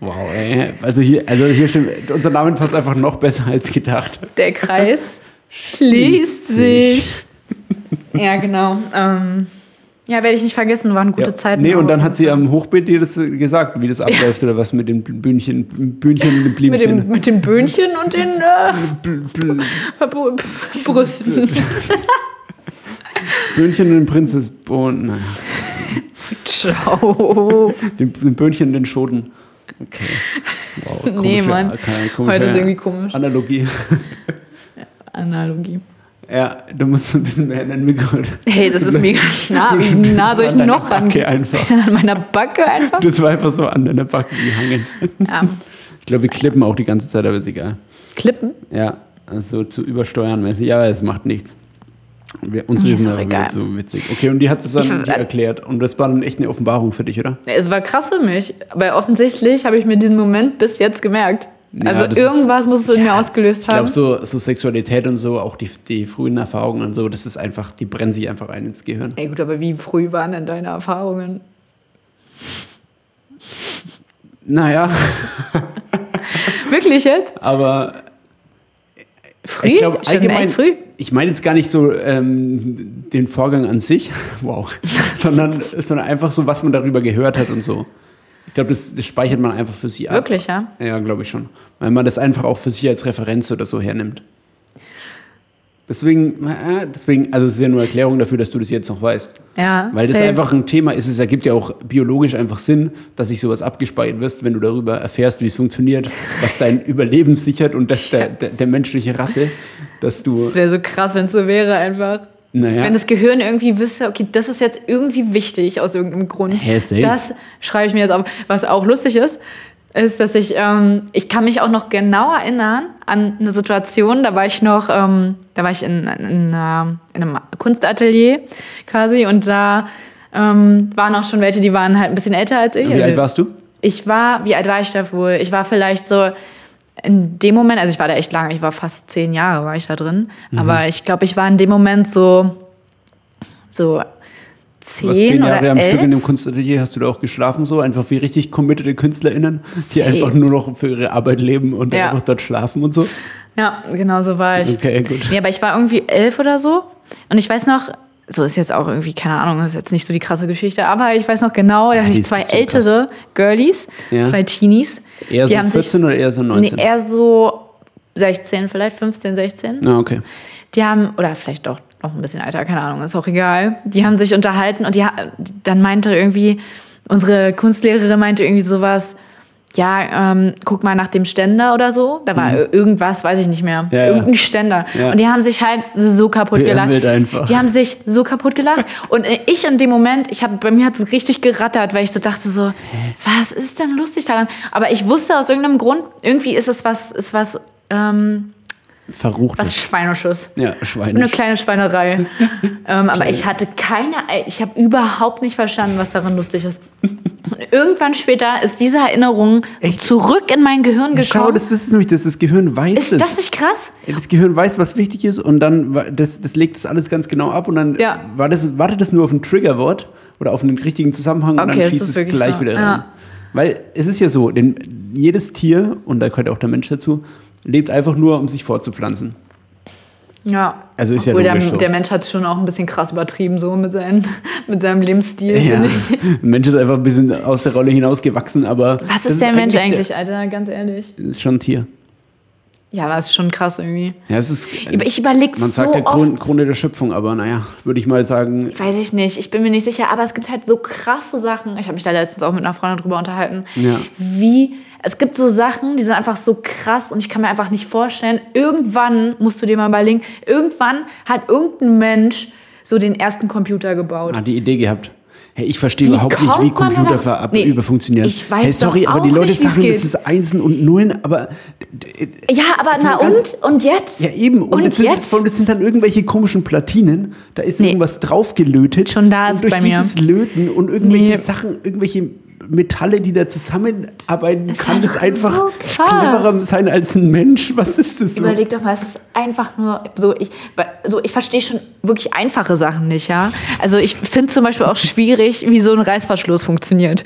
[SPEAKER 2] Wow, ey. Also hier, also hier stimmt, unser Name passt einfach noch besser als gedacht.
[SPEAKER 1] Der Kreis schließt sich. Ja, genau. Ähm, ja, werde ich nicht vergessen, waren gute
[SPEAKER 2] Ja.
[SPEAKER 1] Zeiten.
[SPEAKER 2] Nee, und dann hat sie am Hochbeet dir das gesagt, wie das abläuft oder was mit den Bühnchen, Bühnchen und den
[SPEAKER 1] mit
[SPEAKER 2] Blümchen.
[SPEAKER 1] dem, mit dem Böhnchen und den äh, Brüsten.
[SPEAKER 2] Bühnchen und den Prinzessbohnen. Naja.
[SPEAKER 1] Ciao.
[SPEAKER 2] Den, den Böhnchen in den Schoten. Okay. [LAUGHS] Wow,
[SPEAKER 1] Nee,
[SPEAKER 2] komische-
[SPEAKER 1] Mann.
[SPEAKER 2] keine komische
[SPEAKER 1] Heute ist irgendwie komisch.
[SPEAKER 2] Analogie.
[SPEAKER 1] Analogie.
[SPEAKER 2] Ja, du musst ein bisschen mehr in dein Mikro.
[SPEAKER 1] Hey, das ist mega [LAUGHS] nah. Wie nah soll ich
[SPEAKER 2] an
[SPEAKER 1] noch ran?
[SPEAKER 2] Backe einfach. [LAUGHS]
[SPEAKER 1] An meiner Backe einfach?
[SPEAKER 2] Das war einfach so an deiner Backe gehangen.
[SPEAKER 1] Ja.
[SPEAKER 2] Ich glaube, wir klippen auch die ganze Zeit, aber ist egal.
[SPEAKER 1] Klippen?
[SPEAKER 2] Ja, also zu übersteuern mäßig. Ja, es macht nichts. Wir, uns
[SPEAKER 1] Ist egal.
[SPEAKER 2] so witzig. Okay, und die hat es
[SPEAKER 1] Ich-
[SPEAKER 2] dann dir erklärt. Und das war dann echt eine Offenbarung für dich, oder?
[SPEAKER 1] Es war krass für mich, weil offensichtlich habe ich mir diesen Moment bis jetzt gemerkt.
[SPEAKER 2] Ja,
[SPEAKER 1] Also
[SPEAKER 2] das ist-
[SPEAKER 1] irgendwas muss es in mir ausgelöst
[SPEAKER 2] Ich glaube,
[SPEAKER 1] haben.
[SPEAKER 2] so, so Sexualität und so, auch die, die frühen Erfahrungen und so, das ist einfach, die brennen sich einfach ein ins Gehirn.
[SPEAKER 1] Ey gut, aber wie früh waren denn deine Erfahrungen?
[SPEAKER 2] Naja,
[SPEAKER 1] Wirklich jetzt?
[SPEAKER 2] aber
[SPEAKER 1] Früh?
[SPEAKER 2] ich glaube allgemein,
[SPEAKER 1] früh?
[SPEAKER 2] ich meine jetzt gar nicht so ähm, den Vorgang an sich, [LAUGHS] wow, sondern, sondern einfach so, was man darüber gehört hat und so. Ich glaube, das, das speichert man einfach für sich ab.
[SPEAKER 1] Wirklich, ja?
[SPEAKER 2] Ja, glaube ich schon. Weil man das einfach auch für sich als Referenz oder so hernimmt. Deswegen, deswegen, also es ist ja nur Erklärung dafür, dass du das jetzt noch weißt.
[SPEAKER 1] Ja.
[SPEAKER 2] Weil das
[SPEAKER 1] safe.
[SPEAKER 2] einfach ein Thema ist, es ergibt ja auch biologisch einfach Sinn, dass sich sowas abgespeichert wirst, wenn du darüber erfährst, wie es funktioniert, was dein [LAUGHS] Überleben sichert und das der, der, der menschliche Rasse, dass du,
[SPEAKER 1] Das wäre so krass, wenn es so wäre einfach.
[SPEAKER 2] naja,
[SPEAKER 1] Wenn das Gehirn irgendwie wüsste, okay, das ist jetzt irgendwie wichtig aus irgendeinem Grund.
[SPEAKER 2] Hä, safe.
[SPEAKER 1] Das schreibe ich mir jetzt auf. Was auch lustig ist, ist, dass ich, ähm, ich kann mich auch noch genau erinnern an eine Situation, da war ich noch, ähm, da war ich in, in, äh, in einem Kunstatelier quasi und da ähm, waren auch schon welche, die waren halt ein bisschen älter als ich.
[SPEAKER 2] wie
[SPEAKER 1] Also
[SPEAKER 2] alt warst du?
[SPEAKER 1] ich war, wie alt war ich da wohl? Ich war vielleicht so in dem Moment, also ich war da echt lange, ich war fast zehn Jahre war ich da drin,
[SPEAKER 2] Mhm.
[SPEAKER 1] aber ich glaube, ich war in dem Moment so, so zehn,
[SPEAKER 2] Du zehn Jahre am
[SPEAKER 1] elf.
[SPEAKER 2] Stück in dem Kunstatelier, hast du da auch geschlafen so? Einfach wie richtig committede KünstlerInnen, die einfach nur noch für ihre Arbeit leben und
[SPEAKER 1] Ja.
[SPEAKER 2] einfach dort schlafen und so?
[SPEAKER 1] Ja, genau so war ich.
[SPEAKER 2] Okay, gut.
[SPEAKER 1] Nee, aber ich war irgendwie elf oder so. Und ich weiß noch, so ist jetzt auch irgendwie, keine Ahnung, ist jetzt nicht so die krasse Geschichte, aber ich weiß noch genau, dass
[SPEAKER 2] die
[SPEAKER 1] ich
[SPEAKER 2] ist
[SPEAKER 1] zwei
[SPEAKER 2] so krass.
[SPEAKER 1] ältere Girlies,
[SPEAKER 2] Ja.
[SPEAKER 1] zwei Teenies,
[SPEAKER 2] Eher
[SPEAKER 1] die
[SPEAKER 2] so
[SPEAKER 1] haben
[SPEAKER 2] 14 oder eher so
[SPEAKER 1] nee,
[SPEAKER 2] 19?
[SPEAKER 1] eher so 16, vielleicht 15, 16.
[SPEAKER 2] Ah, okay.
[SPEAKER 1] Die haben, oder vielleicht doch noch ein bisschen älter, keine Ahnung, ist auch egal. Die haben sich unterhalten und die, dann meinte irgendwie, unsere Kunstlehrerin meinte irgendwie sowas, ja, ähm, guck mal nach dem Ständer oder so. Da war irgendwas, weiß ich nicht mehr.
[SPEAKER 2] Mhm. Ja, ja.
[SPEAKER 1] Irgendein Ständer.
[SPEAKER 2] Ja.
[SPEAKER 1] Und die haben sich halt so kaputt gelacht.
[SPEAKER 2] Einfach.
[SPEAKER 1] Die haben sich so kaputt gelacht. Und ich in dem Moment, ich hab, bei mir hat es richtig gerattert, weil ich so dachte so, was ist denn lustig daran? Aber ich wusste aus irgendeinem Grund, irgendwie ist es was, ist was, ähm,
[SPEAKER 2] Verrucht.
[SPEAKER 1] was Schweinisches.
[SPEAKER 2] Ja,
[SPEAKER 1] Eine
[SPEAKER 2] Schweine.
[SPEAKER 1] kleine Schweinerei. [LAUGHS] ähm, aber ich hatte keine, ich habe überhaupt nicht verstanden, was daran lustig ist. Und irgendwann später ist diese Erinnerung so zurück in mein Gehirn gekommen.
[SPEAKER 2] Schau, das, ist nämlich das, das Gehirn weiß
[SPEAKER 1] ist
[SPEAKER 2] es.
[SPEAKER 1] das nicht krass?
[SPEAKER 2] Das Gehirn weiß, was wichtig ist und dann das, das legt das alles ganz genau ab und dann
[SPEAKER 1] Ja.
[SPEAKER 2] war das, wartet das nur auf ein Triggerwort oder auf einen richtigen Zusammenhang und
[SPEAKER 1] Okay,
[SPEAKER 2] dann
[SPEAKER 1] es
[SPEAKER 2] schießt es gleich
[SPEAKER 1] so.
[SPEAKER 2] wieder
[SPEAKER 1] Ja.
[SPEAKER 2] rein. Weil es ist ja so, denn jedes Tier, und da gehört auch der Mensch dazu, lebt einfach nur, um sich fortzupflanzen.
[SPEAKER 1] Ja.
[SPEAKER 2] Also ist ja
[SPEAKER 1] Obwohl
[SPEAKER 2] logisch
[SPEAKER 1] der,
[SPEAKER 2] so.
[SPEAKER 1] der Mensch hat es schon auch ein bisschen krass übertrieben, so mit, seinen, [LAUGHS] mit seinem Lebensstil,
[SPEAKER 2] Ja. [LAUGHS] Der Mensch ist einfach ein bisschen aus der Rolle hinausgewachsen, aber.
[SPEAKER 1] Was ist der Mensch
[SPEAKER 2] der-
[SPEAKER 1] eigentlich, Alter? Ganz ehrlich.
[SPEAKER 2] Das ist schon ein Tier.
[SPEAKER 1] Ja, aber es ist schon krass irgendwie.
[SPEAKER 2] Ja, es ist.
[SPEAKER 1] Ich überlege
[SPEAKER 2] Man
[SPEAKER 1] so
[SPEAKER 2] sagt der
[SPEAKER 1] oft,
[SPEAKER 2] Krone, Krone der Schöpfung, aber naja, würde ich mal sagen,
[SPEAKER 1] Weiß ich nicht, ich bin mir nicht sicher, aber es gibt halt so krasse Sachen. Ich habe mich da letztens auch mit einer Freundin drüber unterhalten.
[SPEAKER 2] Ja.
[SPEAKER 1] Wie, es gibt so Sachen, die sind einfach so krass und ich kann mir einfach nicht vorstellen, irgendwann, musst du dir mal überlegen, irgendwann hat irgendein Mensch so den ersten Computer gebaut.
[SPEAKER 2] ah, die Idee gehabt. Hey, ich verstehe
[SPEAKER 1] Wie
[SPEAKER 2] überhaupt nicht, wie Computer ver-
[SPEAKER 1] Nee,
[SPEAKER 2] über funktionieren.
[SPEAKER 1] ich weiß
[SPEAKER 2] hey, sorry, aber die Leute
[SPEAKER 1] nicht,
[SPEAKER 2] sagen, das ist Einsen und Nullen, aber
[SPEAKER 1] Ja, aber
[SPEAKER 2] Jetzt
[SPEAKER 1] na und? Und jetzt?
[SPEAKER 2] ja eben. Und,
[SPEAKER 1] Und
[SPEAKER 2] sind,
[SPEAKER 1] jetzt?
[SPEAKER 2] das, vor allem, das sind dann irgendwelche komischen Platinen. Da ist
[SPEAKER 1] Nee.
[SPEAKER 2] irgendwas draufgelötet.
[SPEAKER 1] Schon da ist
[SPEAKER 2] und durch
[SPEAKER 1] bei mir.
[SPEAKER 2] dieses Löten und irgendwelche
[SPEAKER 1] Nee.
[SPEAKER 2] Sachen, irgendwelche Metalle, die da zusammenarbeiten, kann das
[SPEAKER 1] einfach so
[SPEAKER 2] cleverer sein als ein Mensch. Was ist das so?
[SPEAKER 1] Überleg doch mal, es ist einfach nur so, ich, so, ich verstehe schon wirklich einfache Sachen nicht, ja. Also ich finde zum Beispiel auch schwierig, wie so ein Reißverschluss funktioniert.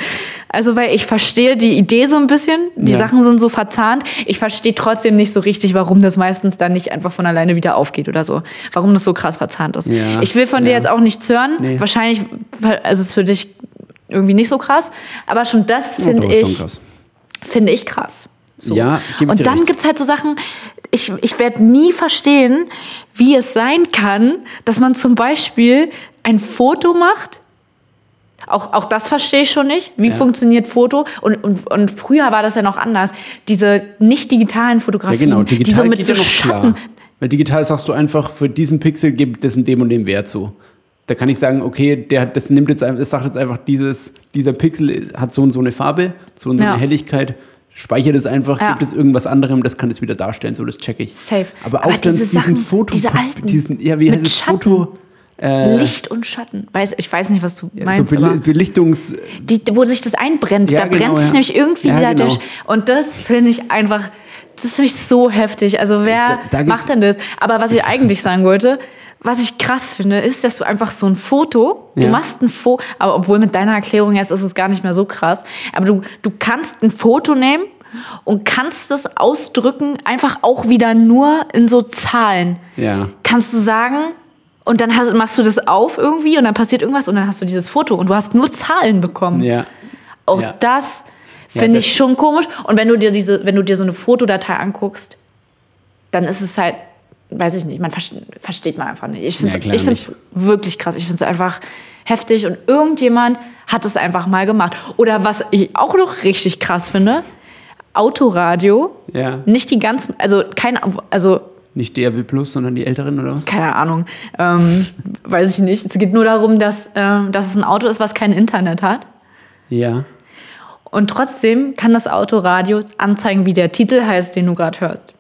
[SPEAKER 1] Also weil ich verstehe die Idee so ein bisschen, die
[SPEAKER 2] Ja.
[SPEAKER 1] Sachen sind so verzahnt. Ich verstehe trotzdem nicht so richtig, warum das meistens dann nicht einfach von alleine wieder aufgeht oder so. Warum das so krass verzahnt ist.
[SPEAKER 2] Ja.
[SPEAKER 1] Ich will von dir
[SPEAKER 2] Ja.
[SPEAKER 1] jetzt auch nichts hören.
[SPEAKER 2] Nee.
[SPEAKER 1] Wahrscheinlich ist es für dich irgendwie nicht so krass. Aber schon das
[SPEAKER 2] Ja,
[SPEAKER 1] finde
[SPEAKER 2] schon
[SPEAKER 1] ich
[SPEAKER 2] krass.
[SPEAKER 1] finde ich krass. So.
[SPEAKER 2] Ja,
[SPEAKER 1] Und dann
[SPEAKER 2] recht.
[SPEAKER 1] gibt es halt so Sachen, ich, ich werde nie verstehen, wie es sein kann, dass man zum Beispiel ein Foto macht Auch, auch das verstehe ich schon nicht. Wie
[SPEAKER 2] Ja.
[SPEAKER 1] funktioniert Foto? Und, und, und früher war das ja noch anders. Diese nicht digitalen
[SPEAKER 2] Ja,
[SPEAKER 1] Fotografien,
[SPEAKER 2] genau.
[SPEAKER 1] die
[SPEAKER 2] Digital
[SPEAKER 1] so mit
[SPEAKER 2] geht
[SPEAKER 1] so
[SPEAKER 2] ja noch
[SPEAKER 1] Schatten.
[SPEAKER 2] klar. Weil digital sagst du einfach, für diesen Pixel gibt es in dem und dem Wert so. Da kann ich sagen, okay, der hat, das nimmt jetzt, das sagt jetzt einfach, dieses, dieser Pixel hat so und so eine Farbe, so und so
[SPEAKER 1] Ja.
[SPEAKER 2] eine Helligkeit. Speichert es einfach,
[SPEAKER 1] Ja.
[SPEAKER 2] gibt es irgendwas anderem, das kann es wieder darstellen, so das check ich.
[SPEAKER 1] Safe.
[SPEAKER 2] Aber auch dann
[SPEAKER 1] diese
[SPEAKER 2] diesen
[SPEAKER 1] Sachen,
[SPEAKER 2] Foto,
[SPEAKER 1] diese alten,
[SPEAKER 2] diesen, ja, wie heißt es. Foto, äh,
[SPEAKER 1] Licht und Schatten. Weiß, ich weiß nicht, was du
[SPEAKER 2] so
[SPEAKER 1] meinst.
[SPEAKER 2] Beli
[SPEAKER 1] aber
[SPEAKER 2] Belichtungs,
[SPEAKER 1] die, wo sich das einbrennt.
[SPEAKER 2] Ja,
[SPEAKER 1] da
[SPEAKER 2] genau,
[SPEAKER 1] brennt sich
[SPEAKER 2] ja.
[SPEAKER 1] nämlich irgendwie
[SPEAKER 2] Ja,
[SPEAKER 1] wieder
[SPEAKER 2] genau.
[SPEAKER 1] durch. Und das finde ich einfach, das finde ich so heftig. Also wer
[SPEAKER 2] da gibt's-
[SPEAKER 1] macht denn das? Aber was ich eigentlich sagen wollte, was ich krass finde, ist, dass du einfach so ein Foto, du
[SPEAKER 2] Ja.
[SPEAKER 1] machst ein Foto, aber obwohl mit deiner Erklärung jetzt ist es gar nicht mehr so krass, aber du, du kannst ein Foto nehmen und kannst es ausdrücken, einfach auch wieder nur in so Zahlen
[SPEAKER 2] ja.
[SPEAKER 1] kannst du sagen, und dann hast, machst du das auf irgendwie und dann passiert irgendwas und dann hast du dieses Foto und du hast nur Zahlen bekommen.
[SPEAKER 2] Ja.
[SPEAKER 1] Auch
[SPEAKER 2] Ja.
[SPEAKER 1] das
[SPEAKER 2] Ja,
[SPEAKER 1] finde
[SPEAKER 2] das-
[SPEAKER 1] ich schon komisch. Und wenn du dir diese, wenn du dir so eine Fotodatei anguckst, dann ist es halt, weiß ich nicht, man versteht, versteht man einfach nicht. Ich finde
[SPEAKER 2] Ja,
[SPEAKER 1] es ich find's wirklich krass. Ich finde es einfach heftig und irgendjemand hat es einfach mal gemacht. Oder was ich auch noch richtig krass finde, Autoradio,
[SPEAKER 2] Ja.
[SPEAKER 1] nicht die ganz, also kein, also
[SPEAKER 2] Nicht DRB Plus, sondern die Älteren oder was?
[SPEAKER 1] keine Ahnung, ähm, weiß ich nicht. Es geht nur darum, dass, ähm, dass es ein Auto ist, was kein Internet hat.
[SPEAKER 2] Ja.
[SPEAKER 1] Und trotzdem kann das Autoradio anzeigen, wie der Titel heißt, den du gerade hörst.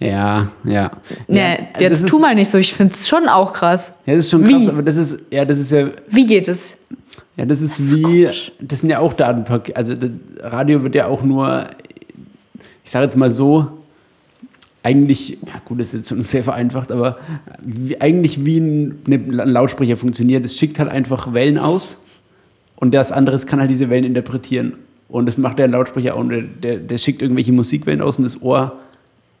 [SPEAKER 2] Ja, ja.
[SPEAKER 1] Nee,
[SPEAKER 2] ja,
[SPEAKER 1] jetzt
[SPEAKER 2] das ist,
[SPEAKER 1] tu mal nicht so. Ich finde es schon auch krass.
[SPEAKER 2] Ja, das ist schon krass,
[SPEAKER 1] Wie?
[SPEAKER 2] aber das ist, ja, das ist ja,
[SPEAKER 1] Wie geht es?
[SPEAKER 2] ja, das ist,
[SPEAKER 1] ist so
[SPEAKER 2] wie,
[SPEAKER 1] komisch.
[SPEAKER 2] das sind ja auch Datenpakete, also das Radio wird ja auch nur, ich sage jetzt mal so, eigentlich, ja gut, das ist jetzt schon sehr vereinfacht, aber wie, eigentlich wie ein, ein Lautsprecher funktioniert. Es schickt halt einfach Wellen aus und das anderes kann halt diese Wellen interpretieren. Und das macht der Lautsprecher auch. Der, der, der schickt irgendwelche Musikwellen aus und das Ohr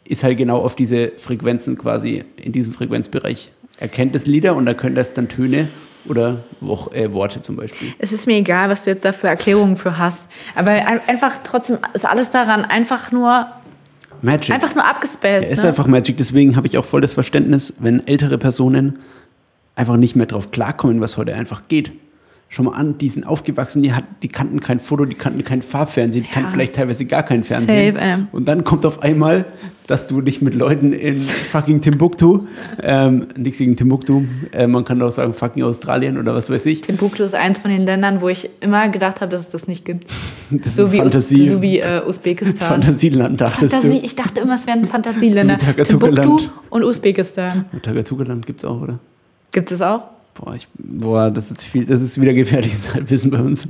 [SPEAKER 2] ist halt genau auf diese Frequenzen quasi, in diesem Frequenzbereich. Erkennt das Lieder und da können das dann Töne oder Wo äh, Worte zum Beispiel.
[SPEAKER 1] Es ist mir egal, was du jetzt da für Erklärungen für hast. Aber ein- einfach trotzdem ist alles daran einfach nur,
[SPEAKER 2] Magic.
[SPEAKER 1] einfach nur abgespaced.
[SPEAKER 2] Er ist
[SPEAKER 1] ne?
[SPEAKER 2] einfach Magic, deswegen habe ich auch voll das Verständnis, wenn ältere Personen einfach nicht mehr drauf klarkommen, was heute einfach geht. Schau mal an, die sind aufgewachsen, die, hat, die kannten kein Foto, die kannten kein Farbfernsehen, die kannten vielleicht teilweise gar kein Fernsehen.
[SPEAKER 1] Safe, ähm.
[SPEAKER 2] Und dann kommt auf einmal, dass du dich mit Leuten in fucking Timbuktu, ähm, nichts gegen Timbuktu, äh, man kann auch sagen fucking Australien oder was weiß ich.
[SPEAKER 1] Timbuktu ist eins von den Ländern, wo ich immer gedacht habe, dass es das nicht gibt. [LAUGHS]
[SPEAKER 2] Das
[SPEAKER 1] So
[SPEAKER 2] ist
[SPEAKER 1] wie,
[SPEAKER 2] Fantasie,
[SPEAKER 1] Us so wie äh, Usbekistan.
[SPEAKER 2] Fantasieland, dachtest
[SPEAKER 1] Fantasie,
[SPEAKER 2] du.
[SPEAKER 1] ich dachte immer, es wären Fantasieländer.
[SPEAKER 2] So.
[SPEAKER 1] Timbuktu und Usbekistan.
[SPEAKER 2] Tagatugaland gibt es auch, oder?
[SPEAKER 1] Gibt es auch?
[SPEAKER 2] Boah, ich, boah, das ist viel, das ist wieder gefährliches [LAUGHS] Halbwissen bei uns.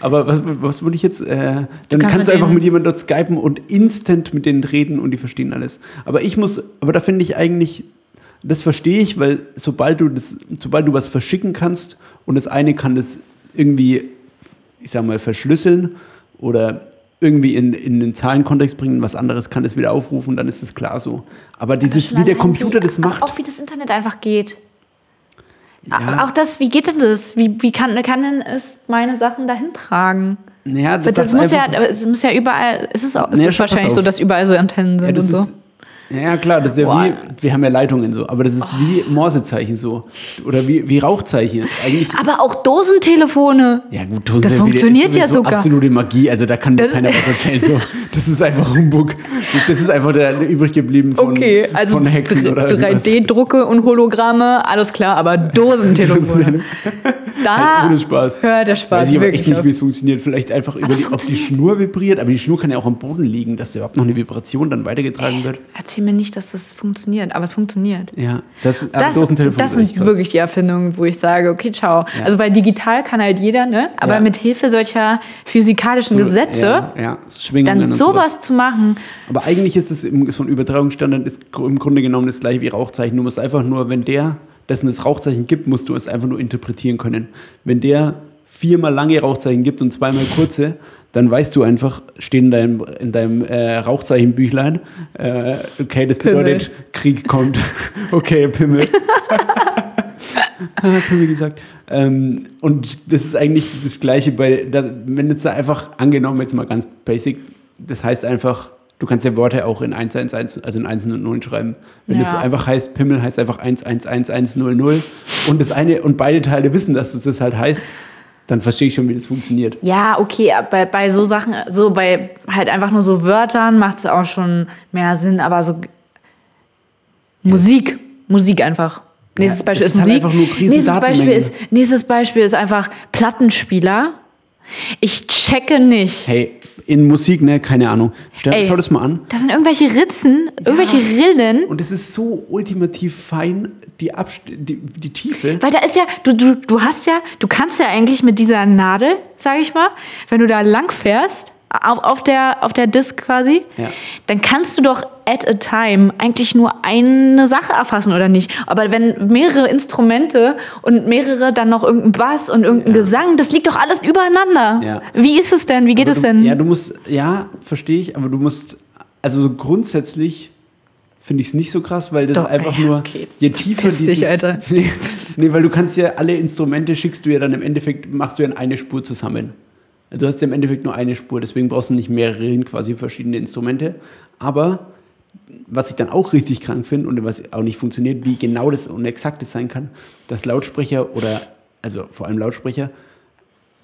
[SPEAKER 2] Aber was, was würde ich jetzt? Äh, dann
[SPEAKER 1] kannst
[SPEAKER 2] du einfach mit jemandem dort skypen und instant mit denen reden und die verstehen alles. Aber ich muss, aber da finde ich eigentlich, das verstehe ich, weil sobald du das, sobald du was verschicken kannst und das eine kann das irgendwie, ich sag mal, verschlüsseln oder irgendwie in, in den Zahlenkontext bringen, was anderes kann das wieder aufrufen, dann ist es klar so. Aber dieses,
[SPEAKER 1] Schon
[SPEAKER 2] wie der Computer das macht.
[SPEAKER 1] Auch wie das Internet einfach geht.
[SPEAKER 2] Ja.
[SPEAKER 1] Auch das, wie geht denn das? Wie, wie kann, kann denn es meine Sachen dahin tragen?
[SPEAKER 2] ja,
[SPEAKER 1] Das,
[SPEAKER 2] das,
[SPEAKER 1] muss ja, es muss ja überall, es ist, auch, es
[SPEAKER 2] Nee,
[SPEAKER 1] ist wahrscheinlich so, dass überall so Antennen sind
[SPEAKER 2] Ja, das
[SPEAKER 1] und so.
[SPEAKER 2] ist, ja, klar, das ist ja
[SPEAKER 1] Boah.
[SPEAKER 2] wie, wir haben ja Leitungen so, aber das ist wie Morsezeichen so. Oder wie, wie Rauchzeichen. Eigentlich,
[SPEAKER 1] Aber auch Dosentelefone.
[SPEAKER 2] ja gut, Tosen
[SPEAKER 1] Das funktioniert ja sogar.
[SPEAKER 2] absolute Magie, also da kann
[SPEAKER 1] Das-
[SPEAKER 2] keiner was erzählen. So. [LAUGHS] Das ist einfach Humbug. Das ist einfach der, übrig geblieben von,
[SPEAKER 1] Okay, also
[SPEAKER 2] von Hexen oder irgendwas.
[SPEAKER 1] 3D-Drucke und Hologramme, alles klar, aber Dosentelefone. [LAUGHS] da
[SPEAKER 2] Halt ohne Spaß.
[SPEAKER 1] hört der Spaß
[SPEAKER 2] Weiß ich aber
[SPEAKER 1] wirklich
[SPEAKER 2] echt nicht, wie es funktioniert. Vielleicht einfach über die, ob die. Schnur vibriert, aber die Schnur kann ja auch am Boden liegen, dass da überhaupt noch eine Vibration dann weitergetragen wird.
[SPEAKER 1] Erzähl mir nicht, dass das funktioniert, aber es funktioniert.
[SPEAKER 2] Ja, das,
[SPEAKER 1] Das, das sind wirklich die Erfindungen, wo ich sage, okay, ciao. Also bei digital kann halt jeder, ne? Aber
[SPEAKER 2] Ja.
[SPEAKER 1] mit Hilfe solcher physikalischen
[SPEAKER 2] So,
[SPEAKER 1] Gesetze,
[SPEAKER 2] Ja, ja,
[SPEAKER 1] dann
[SPEAKER 2] und
[SPEAKER 1] sowas zu machen,
[SPEAKER 2] Aber eigentlich ist es im, so ein Übertragungsstandard ist im Grunde genommen das gleiche wie Rauchzeichen. Du musst einfach nur, wenn der, dessen das Rauchzeichen gibt, musst du es einfach nur interpretieren können. Wenn der viermal lange Rauchzeichen gibt und zweimal kurze, dann weißt du einfach, steht in deinem, in deinem äh, Rauchzeichenbüchlein, äh, okay, das
[SPEAKER 1] Pimmel.
[SPEAKER 2] bedeutet, Krieg kommt. [LAUGHS] okay, Pimmel. [LAUGHS] Pimmel gesagt. Ähm, und das ist eigentlich das Gleiche bei, da, wenn jetzt da einfach angenommen, jetzt mal ganz basic, das heißt einfach, du kannst ja Worte auch in 111, also in 1 und 0 schreiben. Wenn es
[SPEAKER 1] Ja.
[SPEAKER 2] einfach heißt, Pimmel heißt einfach 111100 und das eine und beide Teile wissen, dass es das halt heißt, dann verstehe ich schon, wie das funktioniert.
[SPEAKER 1] Ja, okay, bei, bei so Sachen, so bei halt einfach nur so Wörtern macht es auch schon mehr Sinn, aber so Musik, Musik einfach. Nächstes Beispiel ist
[SPEAKER 2] ist halt
[SPEAKER 1] Musik.
[SPEAKER 2] riesen
[SPEAKER 1] nächstes, Beispiel ist, nächstes Beispiel ist einfach Plattenspieler. Ich checke nicht.
[SPEAKER 2] Hey, in Musik, ne, keine Ahnung. Stell,
[SPEAKER 1] Ey,
[SPEAKER 2] schau das mal an.
[SPEAKER 1] Das sind irgendwelche Ritzen, irgendwelche Rillen.
[SPEAKER 2] Und es ist so ultimativ fein, die, Abst die, die Tiefe.
[SPEAKER 1] Weil da ist ja, du, du, du hast ja, du kannst ja eigentlich mit dieser Nadel, sag ich mal, wenn du da lang fährst, auf, auf, der, auf der Disk quasi,
[SPEAKER 2] Ja.
[SPEAKER 1] dann kannst du doch at a time eigentlich nur eine Sache erfassen oder nicht. Aber wenn mehrere Instrumente und mehrere dann noch irgendein Bass und irgendein
[SPEAKER 2] Ja.
[SPEAKER 1] Gesang, das liegt doch alles übereinander.
[SPEAKER 2] Ja.
[SPEAKER 1] Wie ist es denn? Wie geht
[SPEAKER 2] Aber
[SPEAKER 1] es
[SPEAKER 2] du,
[SPEAKER 1] denn?
[SPEAKER 2] Ja, du musst, ja, verstehe ich, aber du musst, also so grundsätzlich finde ich es nicht so krass, weil das
[SPEAKER 1] Doch,
[SPEAKER 2] einfach
[SPEAKER 1] ja,
[SPEAKER 2] nur,
[SPEAKER 1] okay.
[SPEAKER 2] je tiefer
[SPEAKER 1] dich,
[SPEAKER 2] dieses...
[SPEAKER 1] Alter. [LAUGHS]
[SPEAKER 2] Nee, nee, weil du kannst ja alle Instrumente schickst du ja dann im Endeffekt, machst du ja in eine Spur zusammen. Du hast ja im Endeffekt nur eine Spur, deswegen brauchst du nicht mehrere quasi verschiedene Instrumente. Aber was ich dann auch richtig krank finde und was auch nicht funktioniert, wie genau das und exakt das sein kann, dass Lautsprecher oder, also vor allem Lautsprecher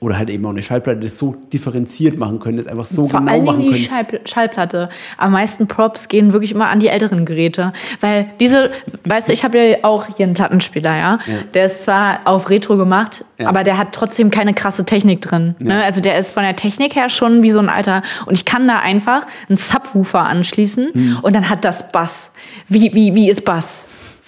[SPEAKER 2] oder halt eben auch eine Schallplatte das so differenziert machen können, das einfach so
[SPEAKER 1] Vor
[SPEAKER 2] genau
[SPEAKER 1] allen
[SPEAKER 2] machen
[SPEAKER 1] Dingen die
[SPEAKER 2] können.
[SPEAKER 1] Schall Schallplatte. Am meisten Props gehen wirklich immer an die älteren Geräte. Weil diese, weißt du, ich habe ja auch hier einen Plattenspieler, ja.
[SPEAKER 2] Ja.
[SPEAKER 1] Der ist zwar auf Retro gemacht,
[SPEAKER 2] Ja.
[SPEAKER 1] aber der hat trotzdem keine krasse Technik drin. Ne? Also der ist von der Technik her schon wie so ein alter. Und ich kann da einfach einen Subwoofer anschließen
[SPEAKER 2] Hm.
[SPEAKER 1] und dann hat das Bass. Wie, wie, wie ist Bass?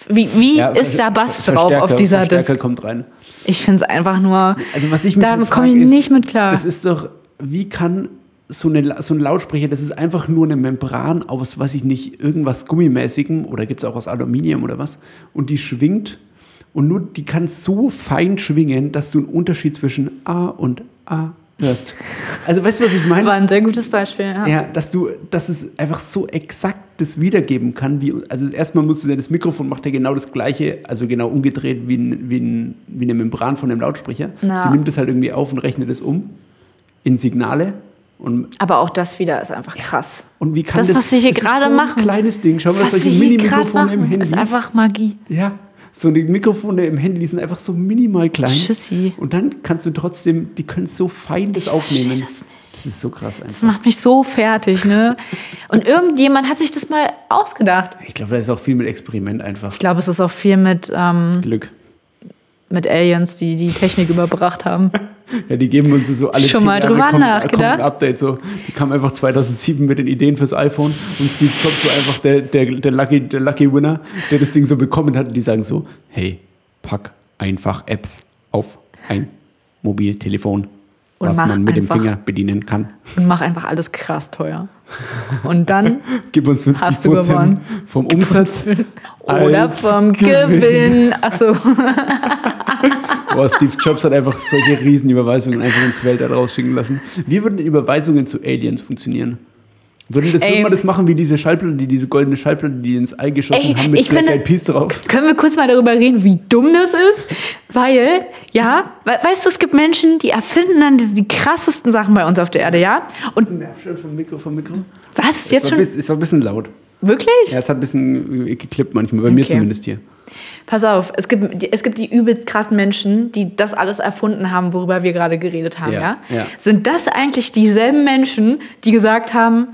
[SPEAKER 1] Wie, wie
[SPEAKER 2] Ja,
[SPEAKER 1] ist da Bass drauf auf dieser Disk?
[SPEAKER 2] kommt rein.
[SPEAKER 1] Ich finde es einfach nur.
[SPEAKER 2] Also was ich mich
[SPEAKER 1] Da komme ich
[SPEAKER 2] ist,
[SPEAKER 1] nicht mit klar.
[SPEAKER 2] Das ist doch, wie kann so, eine, so ein Lautsprecher, das ist einfach nur eine Membran aus, weiß ich nicht, irgendwas Gummimäßigem oder gibt es auch aus Aluminium oder was und die schwingt und nur die kann so fein schwingen, dass du einen Unterschied zwischen A und A hörst. Also weißt du, was ich meine?
[SPEAKER 1] War ein sehr gutes Beispiel. Ja.
[SPEAKER 2] Ja, dass du, dass es einfach so exakt das wiedergeben kann, wie, also erstmal musst du, das Mikrofon macht ja genau das gleiche, also genau umgedreht wie, ein, wie, ein, wie eine Membran von dem Lautsprecher.
[SPEAKER 1] Ja.
[SPEAKER 2] Sie nimmt es halt irgendwie auf und rechnet es um in Signale. Und,
[SPEAKER 1] Aber auch das wieder ist einfach krass.
[SPEAKER 2] und wie kann
[SPEAKER 1] Das,
[SPEAKER 2] das,
[SPEAKER 1] was wir hier gerade
[SPEAKER 2] so
[SPEAKER 1] machen.
[SPEAKER 2] ein kleines Ding. Schau mal, solche Mini-Mikrofone im Handy.
[SPEAKER 1] ist einfach Magie.
[SPEAKER 2] ja, so die Mikrofone im Handy, die sind einfach so minimal klein.
[SPEAKER 1] Tschüssi.
[SPEAKER 2] Und dann kannst du trotzdem, die können so fein das
[SPEAKER 1] Ich
[SPEAKER 2] aufnehmen.
[SPEAKER 1] das nicht.
[SPEAKER 2] Das ist so krass
[SPEAKER 1] Das
[SPEAKER 2] einfach.
[SPEAKER 1] macht mich so fertig, ne? Und irgendjemand hat sich das mal ausgedacht.
[SPEAKER 2] Ich glaube, da ist auch viel mit Experiment einfach.
[SPEAKER 1] Ich glaube, es ist auch viel mit, ähm,
[SPEAKER 2] Glück.
[SPEAKER 1] Mit Aliens, die die Technik überbracht haben. [LAUGHS]
[SPEAKER 2] Ja, die geben uns so alle
[SPEAKER 1] Schon mal
[SPEAKER 2] Jahre
[SPEAKER 1] drüber
[SPEAKER 2] kommt,
[SPEAKER 1] nachgedacht?
[SPEAKER 2] Kommt ein Update so. Die kam einfach 2007 mit den Ideen fürs iPhone und Steve Jobs war einfach der, der, der, Lucky, der Lucky Winner, der das Ding so bekommen hat. Und die sagen so, hey, pack einfach Apps auf ein Mobiltelefon,
[SPEAKER 1] Und
[SPEAKER 2] was man mit
[SPEAKER 1] einfach-
[SPEAKER 2] dem Finger bedienen kann.
[SPEAKER 1] Und mach einfach alles krass teuer. Und dann [LAUGHS]
[SPEAKER 2] Gib uns 50
[SPEAKER 1] Hast du gewonnen.
[SPEAKER 2] vom Umsatz.
[SPEAKER 1] oder vom Gewinn. Achso. [LAUGHS]
[SPEAKER 2] Boah, Steve Jobs hat einfach solche Riesenüberweisungen einfach ins Weltall rausschicken lassen. Wie würden Überweisungen zu Aliens funktionieren? Würden das,
[SPEAKER 1] Ey.
[SPEAKER 2] würde man das machen wie diese Schallplatte, die, diese goldene Schallplatte, die ins All geschossen
[SPEAKER 1] Ey,
[SPEAKER 2] haben mit Black Eyed Peas drauf?
[SPEAKER 1] Können wir kurz mal darüber reden, wie dumm das ist? Weil, ja, we weißt du, es gibt Menschen, die erfinden dann diese, die krassesten Sachen bei uns auf der Erde, ja? Und
[SPEAKER 2] Ein Abstand vom Mikro, vom Mikro?
[SPEAKER 1] was?
[SPEAKER 2] Es
[SPEAKER 1] Jetzt schon?
[SPEAKER 2] bis- es war ein bisschen laut.
[SPEAKER 1] Wirklich?
[SPEAKER 2] Ja, es hat ein bisschen geklippt manchmal, bei mir
[SPEAKER 1] Okay.
[SPEAKER 2] zumindest hier.
[SPEAKER 1] Pass auf, es gibt, die- es gibt die übelst krassen Menschen, die das alles erfunden haben, worüber wir gerade geredet haben,
[SPEAKER 2] Ja,
[SPEAKER 1] ja?
[SPEAKER 2] ja.
[SPEAKER 1] Sind das eigentlich dieselben Menschen, die gesagt haben,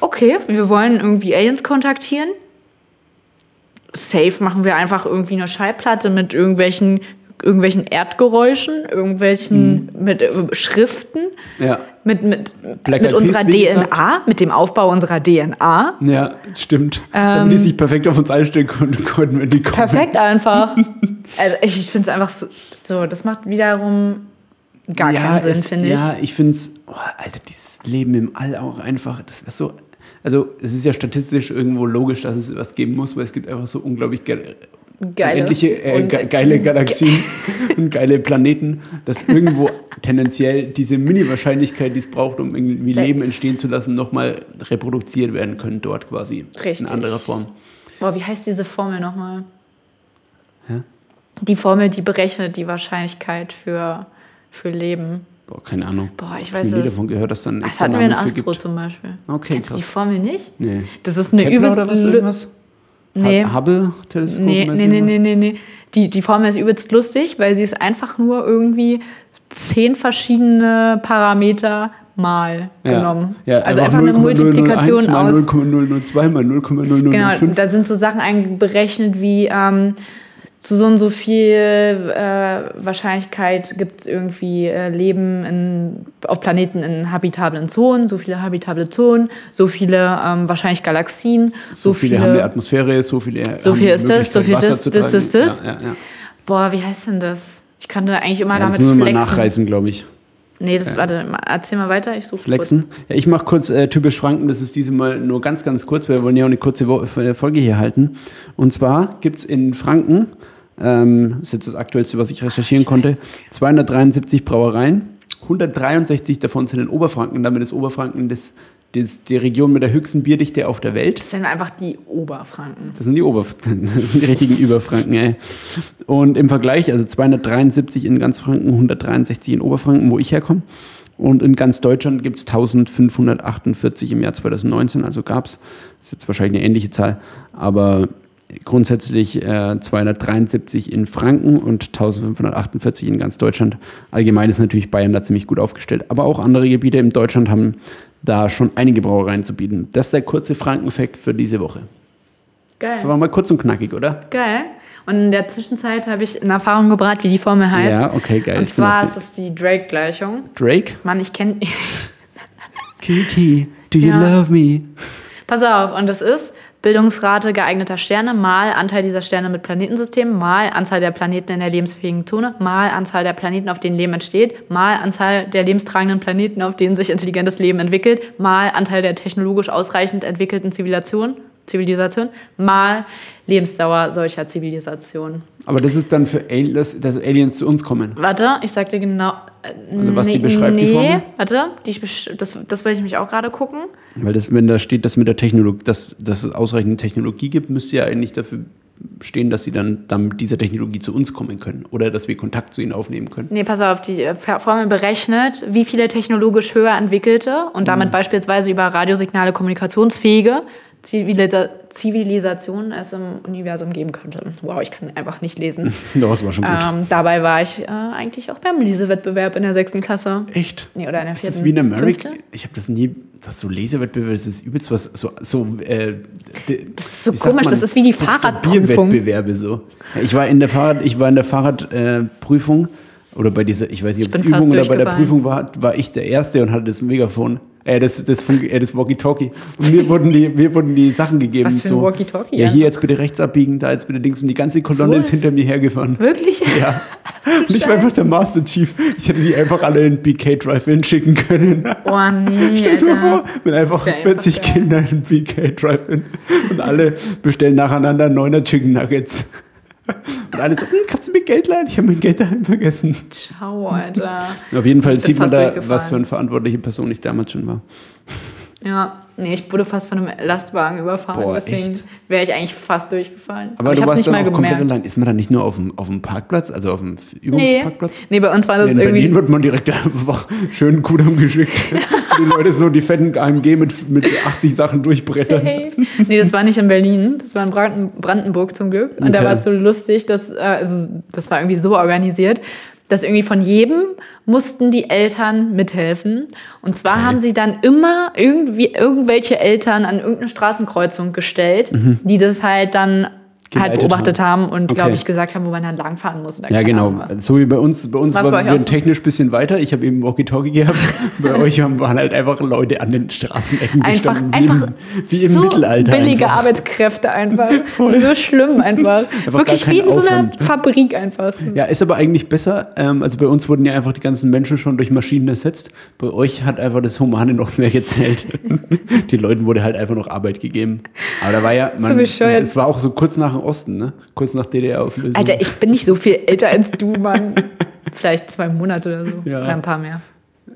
[SPEAKER 1] okay, wir wollen irgendwie Aliens kontaktieren? Safe machen wir einfach irgendwie eine Schallplatte mit irgendwelchen, irgendwelchen Erdgeräuschen, irgendwelchen mit äh, Schriften,
[SPEAKER 2] Ja.
[SPEAKER 1] mit, mit,
[SPEAKER 2] Black
[SPEAKER 1] mit unserer
[SPEAKER 2] gesagt.
[SPEAKER 1] DNA, mit dem Aufbau unserer DNA.
[SPEAKER 2] Ja, stimmt. Damit die sich perfekt auf uns einstellen konnten, konnten wir die kommen.
[SPEAKER 1] Ähm. Perfekt einfach. [LAUGHS] Also ich, ich finde es einfach so, so, das macht wiederum gar keinen Sinn, finde ich.
[SPEAKER 2] Ja, ich finde es, oh, Alter, dieses Leben im All auch einfach, das wäre so, also es ist ja statistisch irgendwo logisch, dass es was geben muss, weil es gibt einfach so unglaublich
[SPEAKER 1] Geile
[SPEAKER 2] unendliche, äh, ge geile Galaxien [LAUGHS] und geile Planeten, dass irgendwo tendenziell diese Mini-Wahrscheinlichkeit, die es braucht, um irgendwie
[SPEAKER 1] Safe.
[SPEAKER 2] Leben entstehen zu lassen, nochmal reproduziert werden können dort quasi.
[SPEAKER 1] Richtig.
[SPEAKER 2] In anderer Form.
[SPEAKER 1] Boah, wie heißt diese Formel nochmal?
[SPEAKER 2] Hä?
[SPEAKER 1] Die Formel, die berechnet die Wahrscheinlichkeit für, für Leben.
[SPEAKER 2] Boah, keine Ahnung.
[SPEAKER 1] Boah, ich
[SPEAKER 2] hab
[SPEAKER 1] weiß es.
[SPEAKER 2] davon gehört, dass dann
[SPEAKER 1] Das
[SPEAKER 2] extra
[SPEAKER 1] hatten wir in Astro
[SPEAKER 2] gibt.
[SPEAKER 1] zum Beispiel.
[SPEAKER 2] Okay,
[SPEAKER 1] Kennst du die
[SPEAKER 2] krass.
[SPEAKER 1] Formel nicht?
[SPEAKER 2] Nee.
[SPEAKER 1] Das ist eine
[SPEAKER 2] Kepler
[SPEAKER 1] übelst
[SPEAKER 2] oder was? Irgendwas?
[SPEAKER 1] Nee.
[SPEAKER 2] Hubble-Teleskop?
[SPEAKER 1] Nee, nee, nee, nee, nee, nee. Die, die Formel ist übelst lustig, weil sie ist einfach nur irgendwie zehn verschiedene Parameter mal
[SPEAKER 2] Ja.
[SPEAKER 1] genommen.
[SPEAKER 2] Ja,
[SPEAKER 1] also einfach eine
[SPEAKER 2] 0,001
[SPEAKER 1] Multiplikation
[SPEAKER 2] mal
[SPEAKER 1] aus.
[SPEAKER 2] 0,002 mal 0,005.
[SPEAKER 1] Genau, da sind so Sachen einberechnet wie ähm, zu so und so viel äh, Wahrscheinlichkeit gibt es irgendwie äh, Leben in, auf Planeten in habitablen Zonen, so viele habitable Zonen, so viele ähm, wahrscheinlich Galaxien, so,
[SPEAKER 2] so viele, haben eine Atmosphäre, so viele
[SPEAKER 1] So viel
[SPEAKER 2] die
[SPEAKER 1] ist das, so viel
[SPEAKER 2] Wasser
[SPEAKER 1] das, das, das, das.
[SPEAKER 2] Ja, ja, ja.
[SPEAKER 1] Boah, wie heißt denn das? Ich kann da eigentlich immer
[SPEAKER 2] Ja, das
[SPEAKER 1] damit
[SPEAKER 2] müssen wir mal
[SPEAKER 1] flexen.
[SPEAKER 2] nachreißen, glaube ich.
[SPEAKER 1] Nee, das warte, mal, erzähl mal weiter, ich suche
[SPEAKER 2] Flexen. Ja, ich mache kurz äh, typisch Franken, das ist diesmal nur ganz, ganz kurz, wir wollen ja auch eine kurze Wo äh, Folge hier halten. Und zwar gibt es in Franken, ähm, das ist jetzt das Aktuellste, was ich recherchieren konnte, 273 Brauereien, 163 davon sind in Oberfranken, damit ist Oberfranken das, das, die Region mit der höchsten Bierdichte auf der Welt.
[SPEAKER 1] Das sind einfach die Oberfranken.
[SPEAKER 2] Das sind die Oberf [LAUGHS] das sind die richtigen Überfranken, ey. Und im Vergleich, also 273 in ganz Franken, 163 in Oberfranken, wo ich herkomme. Und in ganz Deutschland gibt es 1548 im Jahr 2019, also gab es, ist jetzt wahrscheinlich eine ähnliche Zahl, aber grundsätzlich äh, 273 in Franken und 1548 in ganz Deutschland. Allgemein ist natürlich Bayern da ziemlich gut aufgestellt, aber auch andere Gebiete in Deutschland haben da schon einige Brauereien zu bieten. Das ist der kurze Franken-Fact für diese Woche.
[SPEAKER 1] Geil.
[SPEAKER 2] Das war mal kurz und knackig, oder?
[SPEAKER 1] Geil. Und in der Zwischenzeit habe ich in Erfahrung gebracht, wie die Formel heißt.
[SPEAKER 2] Ja, okay, geil.
[SPEAKER 1] Und zwar ist es die Drake-Gleichung.
[SPEAKER 2] Drake?
[SPEAKER 1] Mann, ich kenne.
[SPEAKER 2] Kiki, do you
[SPEAKER 1] Ja.
[SPEAKER 2] love me?
[SPEAKER 1] Pass auf, und das ist Bildungsrate geeigneter Sterne mal Anteil dieser Sterne mit Planetensystemen mal Anzahl der Planeten in der lebensfähigen Zone mal Anzahl der Planeten, auf denen Leben entsteht mal Anzahl der lebenstragenden Planeten, auf denen sich intelligentes Leben entwickelt mal Anteil der technologisch ausreichend entwickelten Zivilisation, Zivilisation mal Lebensdauer solcher Zivilisationen.
[SPEAKER 2] Aber das ist dann für Ali dass, Aliens zu uns kommen.
[SPEAKER 1] Warte, ich sag dir genau. äh,
[SPEAKER 2] Also was die
[SPEAKER 1] nee,
[SPEAKER 2] beschreibt, die
[SPEAKER 1] nee,
[SPEAKER 2] Formel?
[SPEAKER 1] Warte, die besch- das, das wollte ich mich auch gerade gucken.
[SPEAKER 2] Weil das, wenn da steht, dass mit der Technologie, dass, dass es ausreichend Technologie gibt, müsste ja eigentlich dafür stehen, dass sie dann, dann mit dieser Technologie zu uns kommen können. Oder dass wir Kontakt zu ihnen aufnehmen können.
[SPEAKER 1] Nee, pass auf, die äh, Formel berechnet, wie viele technologisch höher entwickelte und damit
[SPEAKER 2] Mhm.
[SPEAKER 1] beispielsweise über Radiosignale kommunikationsfähige Zivilisa Zivilisationen es im Universum geben könnte. Wow, ich kann einfach nicht lesen. [LAUGHS]
[SPEAKER 2] Das war schon gut.
[SPEAKER 1] ähm, dabei war ich äh, eigentlich auch beim Lesewettbewerb in der sechsten Klasse.
[SPEAKER 2] Echt?
[SPEAKER 1] Nee, oder in der
[SPEAKER 2] Das
[SPEAKER 1] vierten.
[SPEAKER 2] ist wie in
[SPEAKER 1] fünfte?
[SPEAKER 2] Ich habe das nie, das ist so Lesewettbewerb, das ist übelst was, so, so äh,
[SPEAKER 1] Das ist so komisch, das ist wie die Fahrradprüfung.
[SPEAKER 2] Bierwettbewerbe so. Ich war in der Fahrrad, ich war in der Fahrradprüfung äh, oder bei dieser, ich weiß nicht, ob
[SPEAKER 1] Ich
[SPEAKER 2] es Übung oder bei der. Prüfung war, war ich der Erste und hatte das Megafon. Äh, das, das, Funk- äh, das Walkie-Talkie. Und mir wurden, die, mir wurden die Sachen gegeben.
[SPEAKER 1] Was für ein
[SPEAKER 2] so,
[SPEAKER 1] Walkie-Talkie,
[SPEAKER 2] Ja, hier jetzt bitte rechts abbiegen, da jetzt bitte links. Und die ganze Kolonne
[SPEAKER 1] So
[SPEAKER 2] ist hinter mir hergefahren.
[SPEAKER 1] Wirklich? [LAUGHS]
[SPEAKER 2] Ja. Und ich war einfach der Master Chief. Ich hätte die einfach alle in BK Drive-In schicken können.
[SPEAKER 1] Oh nee. [LAUGHS]
[SPEAKER 2] Stell dir mal vor, mit einfach
[SPEAKER 1] wär einfach
[SPEAKER 2] 40
[SPEAKER 1] geil.
[SPEAKER 2] Kindern in BK Drive-In und alle bestellen nacheinander neuner Chicken Nuggets. Und alle so, hm, kannst du mir Geld leihen? Ich habe mein Geld daheim vergessen.
[SPEAKER 1] Ciao, Alter.
[SPEAKER 2] Auf jeden Fall sieht man da, was für eine verantwortliche Person ich damals schon war.
[SPEAKER 1] Ja, nee, ich wurde fast von einem Lastwagen überfahren,
[SPEAKER 2] Boah,
[SPEAKER 1] deswegen wäre ich eigentlich fast durchgefallen.
[SPEAKER 2] Aber,
[SPEAKER 1] ich
[SPEAKER 2] du
[SPEAKER 1] hab's
[SPEAKER 2] warst
[SPEAKER 1] nicht
[SPEAKER 2] dann
[SPEAKER 1] mal
[SPEAKER 2] auch komplett allein. Ist man dann nicht nur auf dem, auf dem Parkplatz, also auf dem
[SPEAKER 1] Nee.
[SPEAKER 2] Übungsparkplatz?
[SPEAKER 1] nee, bei uns war das
[SPEAKER 2] In
[SPEAKER 1] irgendwie.
[SPEAKER 2] Berlin wird man direkt einfach [LAUGHS] schön Kudam geschickt. [LAUGHS] die Leute so die fetten AMG mit, mit 80 Sachen durchbrettern.
[SPEAKER 1] Safe. Nee, das war nicht in Berlin, das war in Branden Brandenburg zum Glück. Und da
[SPEAKER 2] Okay.
[SPEAKER 1] war es so lustig, dass, also, das war irgendwie so organisiert, dass irgendwie von jedem mussten die Eltern mithelfen. Und zwar
[SPEAKER 2] Okay.
[SPEAKER 1] haben sie dann immer irgendwie irgendwelche Eltern an irgendeine Straßenkreuzung gestellt, die das halt dann halt beobachtet haben, und,
[SPEAKER 2] Okay.
[SPEAKER 1] glaube ich, gesagt haben, wo man dann langfahren muss.
[SPEAKER 2] Ja, genau. So wie bei uns. Bei uns waren wir
[SPEAKER 1] so?
[SPEAKER 2] technisch ein bisschen weiter. Ich habe eben Walkie-Talkie gehabt. [LAUGHS] bei euch haben, waren halt einfach Leute an den Straßenecken
[SPEAKER 1] Einfach,
[SPEAKER 2] gestanden.
[SPEAKER 1] einfach
[SPEAKER 2] wie im, wie im
[SPEAKER 1] so
[SPEAKER 2] Mittelalter.
[SPEAKER 1] billige
[SPEAKER 2] einfach.
[SPEAKER 1] Arbeitskräfte einfach. [LAUGHS] So schlimm einfach. [LAUGHS] Wirklich
[SPEAKER 2] gar
[SPEAKER 1] wie in so einer
[SPEAKER 2] Aufwand.
[SPEAKER 1] Fabrik einfach.
[SPEAKER 2] Ja, ist aber eigentlich besser. Ähm, also bei uns wurden ja einfach die ganzen Menschen schon durch Maschinen ersetzt. Bei euch hat einfach das Humane noch mehr gezählt. die Leuten wurde halt einfach noch Arbeit gegeben. Aber da war ja, man,
[SPEAKER 1] bescheuert.
[SPEAKER 2] es war auch so kurz nach Osten, ne? Kurz nach DDR-Auflösung.
[SPEAKER 1] Alter, ich bin nicht so viel älter als du, Mann. [LAUGHS] Vielleicht zwei Monate oder so.
[SPEAKER 2] Ja.
[SPEAKER 1] Oder ein paar mehr.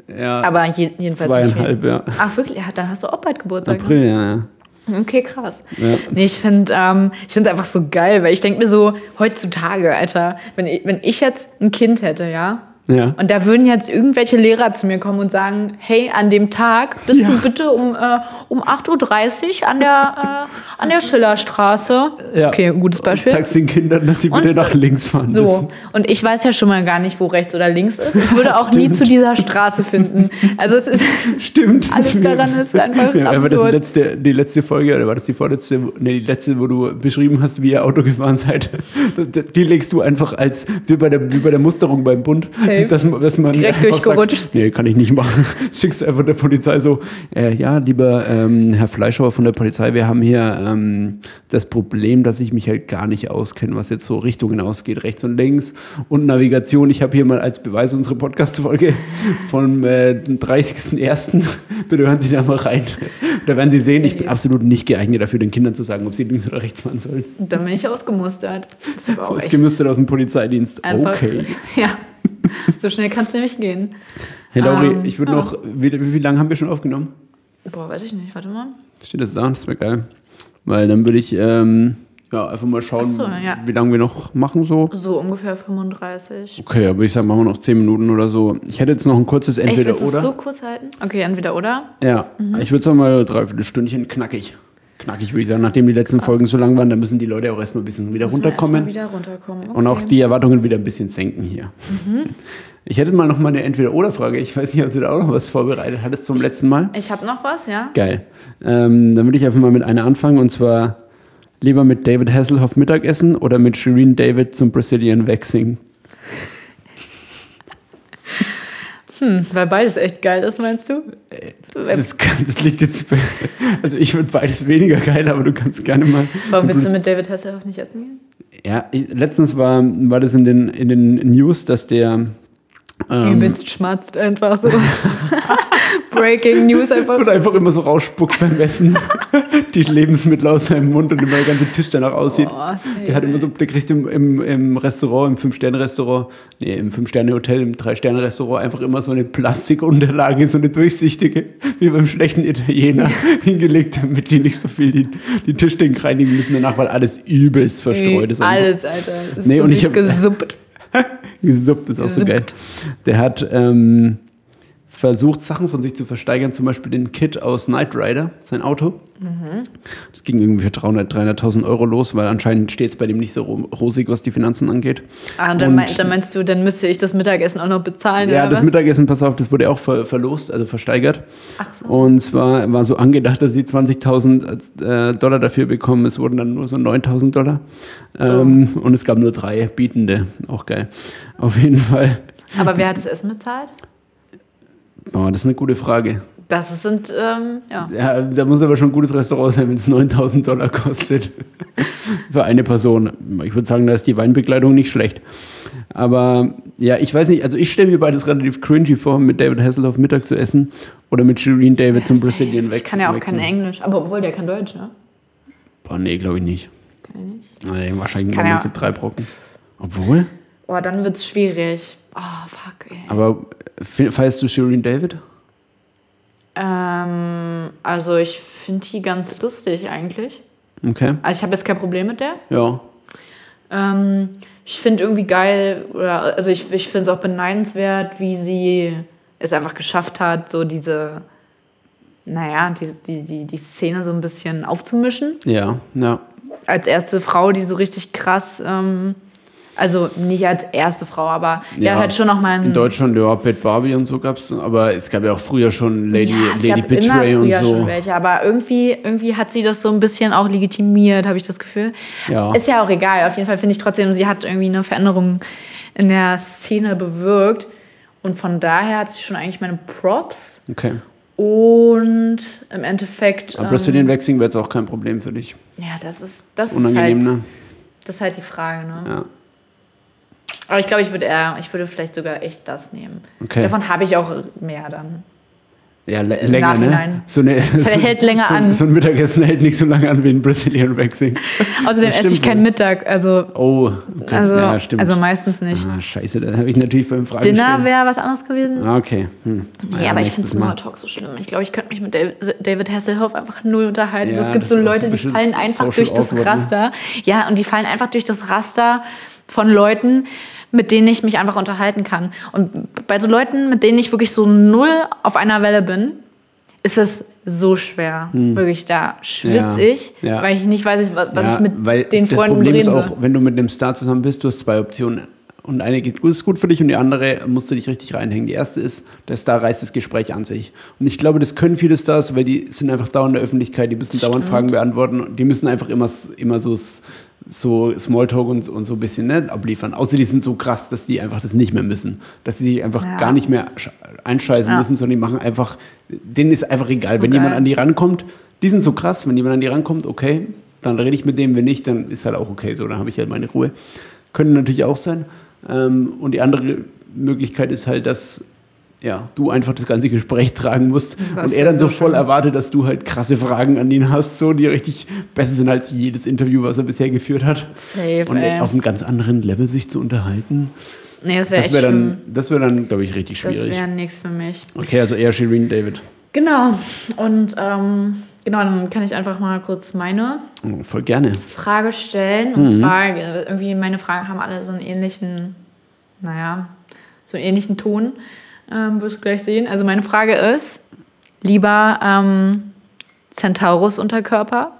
[SPEAKER 2] ja,
[SPEAKER 1] Aber je, jedenfalls nicht
[SPEAKER 2] zweieinhalb,
[SPEAKER 1] viel.
[SPEAKER 2] ja.
[SPEAKER 1] Ach wirklich? Ja, dann hast du auch bald Geburtstag. ne?
[SPEAKER 2] April, ja, ja.
[SPEAKER 1] Okay, krass.
[SPEAKER 2] Ja.
[SPEAKER 1] Nee, ich finde ähm, es einfach so geil, weil ich denke mir so, heutzutage, Alter, wenn ich, wenn ich jetzt ein Kind hätte, ja,
[SPEAKER 2] Ja.
[SPEAKER 1] Und da würden jetzt irgendwelche Lehrer zu mir kommen und sagen, hey, an dem Tag bist
[SPEAKER 2] Ja.
[SPEAKER 1] du bitte um, äh, um 8.30 Uhr an der, äh, an der Schillerstraße.
[SPEAKER 2] Ja.
[SPEAKER 1] Okay, gutes Beispiel.
[SPEAKER 2] Sagst den Kindern, dass sie bitte nach links fahren
[SPEAKER 1] So,
[SPEAKER 2] müssen.
[SPEAKER 1] und ich weiß ja schon mal gar nicht, wo rechts oder links ist. Ich würde [LAUGHS] auch nie zu dieser Straße finden. Also es ist, [LAUGHS]
[SPEAKER 2] Stimmt.
[SPEAKER 1] Alles
[SPEAKER 2] mir-
[SPEAKER 1] daran ist einfach
[SPEAKER 2] mir einfach das
[SPEAKER 1] absurd.
[SPEAKER 2] letzte, die letzte Folge, oder war das die vorletzte, nee, die letzte, wo du beschrieben hast, wie ihr Auto gefahren seid. [LAUGHS] Die legst du einfach als, wie bei der, wie bei der Musterung beim Bund,
[SPEAKER 1] Safe.
[SPEAKER 2] dass, dass man
[SPEAKER 1] Direkt durchgerutscht.
[SPEAKER 2] Sagt, nee, kann ich nicht machen. Schickst einfach der Polizei so, äh, ja, lieber ähm, Herr Fleischhauer von der Polizei, wir haben hier ähm, das Problem, dass ich mich halt gar nicht auskenne, was jetzt so Richtungen ausgeht, rechts und links und Navigation. Ich habe hier mal als Beweis unsere Podcast-Folge vom äh, 30.01. [LAUGHS] Bitte hören Sie da mal rein. Da werden Sie sehen, ich bin absolut nicht geeignet dafür, den Kindern zu sagen, ob sie links oder rechts fahren sollen.
[SPEAKER 1] dann bin ich ausgemustert.
[SPEAKER 2] Ausgemüstet aus dem Polizeidienst.
[SPEAKER 1] einfach.
[SPEAKER 2] Okay. [LAUGHS]
[SPEAKER 1] Ja, so schnell kann es nämlich gehen.
[SPEAKER 2] Hey Lauri,
[SPEAKER 1] Ähm,
[SPEAKER 2] ich würde
[SPEAKER 1] ja.
[SPEAKER 2] noch, wie, wie, wie lange haben wir schon aufgenommen?
[SPEAKER 1] Boah, weiß ich nicht, warte mal.
[SPEAKER 2] Steht das da? Das wäre geil. Weil dann würde ich ähm, ja, einfach mal schauen,
[SPEAKER 1] so, ja.
[SPEAKER 2] wie lange wir noch machen so.
[SPEAKER 1] So ungefähr 35.
[SPEAKER 2] Okay, dann würde ich sagen, machen wir noch 10 Minuten oder so. Ich hätte jetzt noch ein kurzes
[SPEAKER 1] Echt,
[SPEAKER 2] Entweder
[SPEAKER 1] willst du es
[SPEAKER 2] oder.
[SPEAKER 1] so kurz halten? Okay, entweder oder.
[SPEAKER 2] Ja,
[SPEAKER 1] Mhm.
[SPEAKER 2] ich würde sagen mal dreiviertel Stündchen knackig. Knackig würde ich sagen, nachdem die letzten Folgen so lang waren, dann müssen die Leute auch erstmal ein bisschen wieder
[SPEAKER 1] Müssen
[SPEAKER 2] runterkommen
[SPEAKER 1] Wieder runterkommen. Okay.
[SPEAKER 2] und auch die Erwartungen wieder ein bisschen senken hier. [LAUGHS] Ich hätte mal noch mal eine Entweder-Oder-Frage. Ich weiß nicht, ob du da auch noch was vorbereitet hattest zum letzten Mal.
[SPEAKER 1] Ich habe noch was, ja?
[SPEAKER 2] Geil. Ähm, dann würde ich einfach mal mit einer anfangen und zwar lieber mit David Hasselhoff Mittagessen oder mit Shireen David zum Brazilian Waxing. [LAUGHS]
[SPEAKER 1] Hm, weil beides echt geil ist, meinst du?
[SPEAKER 2] Das, kann, das liegt jetzt bei, also ich finde beides weniger geil, aber du kannst gerne mal.
[SPEAKER 1] Warum willst du mit David Hasselhoff nicht essen gehen?
[SPEAKER 2] Ja, letztens war, war das in den, in den News, dass der
[SPEAKER 1] Übelst schmatzt einfach so. [LAUGHS] Breaking News einfach.
[SPEAKER 2] und einfach immer so rausspuckt beim Essen [LAUGHS] die Lebensmittel aus seinem Mund und immer der ganze Tisch danach aussieht.
[SPEAKER 1] Oh,
[SPEAKER 2] Der hat immer so, der kriegt im, im, im Restaurant, im Fünf-Sterne-Restaurant, nee, im Fünf-Sterne-Hotel, im Drei-Sterne-Restaurant einfach immer so eine Plastikunterlage, so eine durchsichtige, wie beim schlechten Italiener [LAUGHS] hingelegt, damit die nicht so viel die, die Tischdecken reinigen müssen danach, weil alles übelst verstreut ist.
[SPEAKER 1] Alles, Alter. Ist
[SPEAKER 2] Nee,
[SPEAKER 1] so
[SPEAKER 2] und ich hab-
[SPEAKER 1] gesuppt. [LAUGHS]
[SPEAKER 2] Gesuppt ist auch so geil. Der hat ähm, versucht, Sachen von sich zu versteigern, zum Beispiel den Kit aus Knight Rider, sein Auto.
[SPEAKER 1] Mhm.
[SPEAKER 2] Das ging irgendwie für 300, 300.000 Euro los, weil anscheinend steht es bei dem nicht so ro- rosig, was die Finanzen angeht.
[SPEAKER 1] Ah, und dann,
[SPEAKER 2] Und-
[SPEAKER 1] mein, dann meinst du, dann müsste ich das Mittagessen auch noch bezahlen,
[SPEAKER 2] Ja, das
[SPEAKER 1] was?
[SPEAKER 2] Mittagessen, pass auf, das wurde auch ver verlost, also versteigert.
[SPEAKER 1] Ach so.
[SPEAKER 2] Und zwar war so angedacht, dass sie 20.000 äh, Dollar dafür bekommen. Es wurden dann nur so 9.000 Dollar. Ähm,
[SPEAKER 1] Oh.
[SPEAKER 2] Und es gab nur drei Bietende. Auch geil. Auf jeden Fall.
[SPEAKER 1] Aber wer hat das Essen bezahlt?
[SPEAKER 2] Boah, das ist eine gute Frage.
[SPEAKER 1] Das sind, ähm, ja.
[SPEAKER 2] Ja, da muss aber schon ein gutes Restaurant sein, wenn es 9000 Dollar kostet. [LAUGHS] Für eine Person. Ich würde sagen, da ist die Weinbegleitung nicht schlecht. Aber ja, ich weiß nicht, also ich stelle mir beides relativ cringy vor, mit David Hasselhoff Mittag zu essen oder mit Shireen David zum Brazilian
[SPEAKER 1] Ich
[SPEAKER 2] Wax.
[SPEAKER 1] kann ja auch
[SPEAKER 2] wechseln.
[SPEAKER 1] kein Englisch, aber obwohl der kann Deutsch, ne?
[SPEAKER 2] Boah, nee, glaube ich nicht.
[SPEAKER 1] Kann er nicht.
[SPEAKER 2] Nee, wahrscheinlich nur
[SPEAKER 1] ja-
[SPEAKER 2] drei Brocken. Obwohl?
[SPEAKER 1] Oh, dann wird's schwierig. Oh, fuck, ey.
[SPEAKER 2] Aber feierst du Shireen David?
[SPEAKER 1] Ähm, also ich finde die ganz lustig eigentlich.
[SPEAKER 2] Okay.
[SPEAKER 1] Also ich habe jetzt kein Problem mit der.
[SPEAKER 2] Ja.
[SPEAKER 1] Ähm, ich finde irgendwie geil, oder also ich, ich finde es auch beneidenswert, wie sie es einfach geschafft hat, so diese, naja, die, die, die, die Szene so ein bisschen aufzumischen.
[SPEAKER 2] Ja, ja.
[SPEAKER 1] Als erste Frau, die so richtig krass, ähm, also nicht als erste Frau, aber ja,
[SPEAKER 2] Ja,
[SPEAKER 1] halt schon noch mal ein,
[SPEAKER 2] In Deutschland, ja, Bad Barbie und so gab es, aber es gab ja auch früher schon Lady,
[SPEAKER 1] ja,
[SPEAKER 2] Lady Betray und so.
[SPEAKER 1] schon welche, aber irgendwie, irgendwie hat sie das so ein bisschen auch legitimiert, habe ich das Gefühl.
[SPEAKER 2] Ja.
[SPEAKER 1] Ist ja auch egal, auf jeden Fall finde ich trotzdem, sie hat irgendwie eine Veränderung in der Szene bewirkt und von daher hat sie schon eigentlich meine Props
[SPEAKER 2] Okay.
[SPEAKER 1] und im Endeffekt,
[SPEAKER 2] Aber
[SPEAKER 1] ähm,
[SPEAKER 2] Brazilian Waxing wäre jetzt auch kein Problem für dich.
[SPEAKER 1] ja, das ist, das ist,
[SPEAKER 2] Unangenehm,
[SPEAKER 1] halt,
[SPEAKER 2] ne?
[SPEAKER 1] das ist halt die Frage, ne?
[SPEAKER 2] Ja.
[SPEAKER 1] Aber ich glaube, ich würde eher, ich würde vielleicht sogar echt das nehmen.
[SPEAKER 2] Okay.
[SPEAKER 1] Davon habe ich auch mehr dann.
[SPEAKER 2] Ja, länger, ne?
[SPEAKER 1] Nachhinein.
[SPEAKER 2] So, eine, so,
[SPEAKER 1] hält länger
[SPEAKER 2] so,
[SPEAKER 1] an.
[SPEAKER 2] So ein Mittagessen hält nicht so lange an wie ein Brazilian Waxing. [LAUGHS]
[SPEAKER 1] Außerdem
[SPEAKER 2] Das
[SPEAKER 1] esse ich keinen
[SPEAKER 2] wohl.
[SPEAKER 1] Mittag, also,
[SPEAKER 2] Oh, okay.
[SPEAKER 1] also,
[SPEAKER 2] ja, stimmt.
[SPEAKER 1] also meistens nicht.
[SPEAKER 2] ah, scheiße, da habe ich natürlich beim Fragen
[SPEAKER 1] Dinner wäre was anderes gewesen.
[SPEAKER 2] Ah, okay. Hm.
[SPEAKER 1] Ja, aber ich finde
[SPEAKER 2] Mal.
[SPEAKER 1] Smalltalk so schlimm. Ich glaube, ich könnte mich mit David, Hasselhoff einfach null unterhalten.
[SPEAKER 2] Ja,
[SPEAKER 1] es gibt
[SPEAKER 2] das
[SPEAKER 1] so Leute, die fallen einfach durch das
[SPEAKER 2] ne?
[SPEAKER 1] Raster. Ja, und die fallen einfach durch das Raster von Leuten mit denen ich mich einfach unterhalten kann. Und bei so Leuten, mit denen ich wirklich so null auf einer Welle bin, ist es so schwer. Wirklich, da schwitze
[SPEAKER 2] Hm. Ja,
[SPEAKER 1] ich,
[SPEAKER 2] ja.
[SPEAKER 1] weil ich nicht weiß, was
[SPEAKER 2] Ja,
[SPEAKER 1] ich mit
[SPEAKER 2] weil
[SPEAKER 1] den
[SPEAKER 2] das
[SPEAKER 1] Freunden
[SPEAKER 2] Problem
[SPEAKER 1] reden
[SPEAKER 2] ist auch, wenn du mit einem Star zusammen bist, du hast zwei Optionen. Und eine ist gut für dich und die andere musst du dich richtig reinhängen. Die erste ist, der Star reißt das Gespräch an sich. Und ich glaube, das können viele Stars, weil die sind einfach dauernd in der Öffentlichkeit, die müssen dauernd
[SPEAKER 1] Stimmt.
[SPEAKER 2] Fragen beantworten. und Die müssen einfach immer, immer so, so Smalltalk und, und so ein bisschen ne, abliefern. Außer die sind so krass, dass die einfach das nicht mehr müssen. Dass die sich einfach
[SPEAKER 1] Ja.
[SPEAKER 2] gar nicht mehr sch- einscheißen
[SPEAKER 1] Ja.
[SPEAKER 2] müssen, sondern die machen einfach, denen ist einfach egal.
[SPEAKER 1] So
[SPEAKER 2] wenn jemand
[SPEAKER 1] geil.
[SPEAKER 2] an die rankommt, die sind so krass, wenn jemand an die rankommt, okay, dann rede ich mit dem, wenn nicht, dann ist halt auch okay so, dann habe ich halt meine Ruhe. Können natürlich auch sein. Ähm, und die andere Möglichkeit ist halt, dass ja, du einfach das ganze Gespräch tragen musst
[SPEAKER 1] Das
[SPEAKER 2] und er dann
[SPEAKER 1] wär
[SPEAKER 2] so voll erwartet, dass du halt krasse Fragen an ihn hast, so die richtig besser sind als jedes Interview, was er bisher geführt hat.
[SPEAKER 1] Safe,
[SPEAKER 2] Und
[SPEAKER 1] ey.
[SPEAKER 2] auf einem ganz anderen Level sich zu unterhalten,
[SPEAKER 1] Nee, das wäre
[SPEAKER 2] das
[SPEAKER 1] schlimm.
[SPEAKER 2] dann, das wär dann glaube ich, richtig
[SPEAKER 1] Das
[SPEAKER 2] schwierig.
[SPEAKER 1] wäre nichts für mich.
[SPEAKER 2] Okay, also eher Shireen David.
[SPEAKER 1] Genau. Und ähm, genau, dann kann ich einfach mal kurz meine
[SPEAKER 2] Oh, voll gerne.
[SPEAKER 1] Frage stellen. Und zwar, äh, irgendwie meine Fragen haben alle so einen ähnlichen, naja, so einen ähnlichen Ton. Ähm, wirst du gleich sehen. Also meine Frage ist, lieber ähm, Centaurus-Unterkörper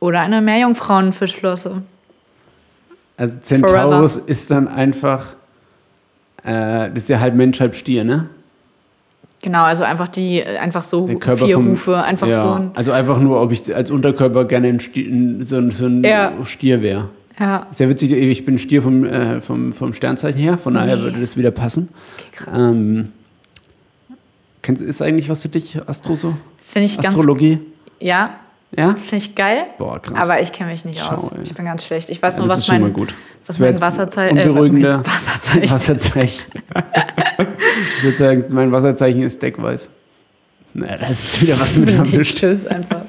[SPEAKER 1] oder eine Meerjungfrauenfischflosse?
[SPEAKER 2] Also Centaurus ist dann einfach, äh, das ist ja halb Mensch, halb Stier, ne?
[SPEAKER 1] Genau, also einfach die, einfach so vier
[SPEAKER 2] vom,
[SPEAKER 1] Hufe, einfach
[SPEAKER 2] ja,
[SPEAKER 1] so ein,
[SPEAKER 2] Also einfach nur, ob ich als Unterkörper gerne ein Stier, so, ein- so ein
[SPEAKER 1] Ja.
[SPEAKER 2] Stier wäre.
[SPEAKER 1] ja,
[SPEAKER 2] Sehr witzig, ich bin Stier vom, äh, vom, vom Sternzeichen her, von daher
[SPEAKER 1] Nee.
[SPEAKER 2] würde das wieder passen.
[SPEAKER 1] okay, krass.
[SPEAKER 2] Ähm, kennst, ist eigentlich was für dich, Astro so?
[SPEAKER 1] Finde ich ganz,
[SPEAKER 2] Astrologie?
[SPEAKER 1] ja,
[SPEAKER 2] Ja?
[SPEAKER 1] finde ich geil.
[SPEAKER 2] Boah, krass.
[SPEAKER 1] Aber ich kenne mich nicht
[SPEAKER 2] Schau,
[SPEAKER 1] aus.
[SPEAKER 2] ey.
[SPEAKER 1] Ich bin ganz schlecht. Ich weiß
[SPEAKER 2] Ja,
[SPEAKER 1] nur, was
[SPEAKER 2] ist
[SPEAKER 1] mein,
[SPEAKER 2] gut.
[SPEAKER 1] was mein Wasserzeichen
[SPEAKER 2] unberuhigender
[SPEAKER 1] Äh, [LAUGHS] Wasserzeichen.
[SPEAKER 2] Wasserzeichen. ich würde sagen, mein Wasserzeichen ist Deckweiß. Naja, da ist wieder was mit [LAUGHS] vermischt.
[SPEAKER 1] Tschüss einfach.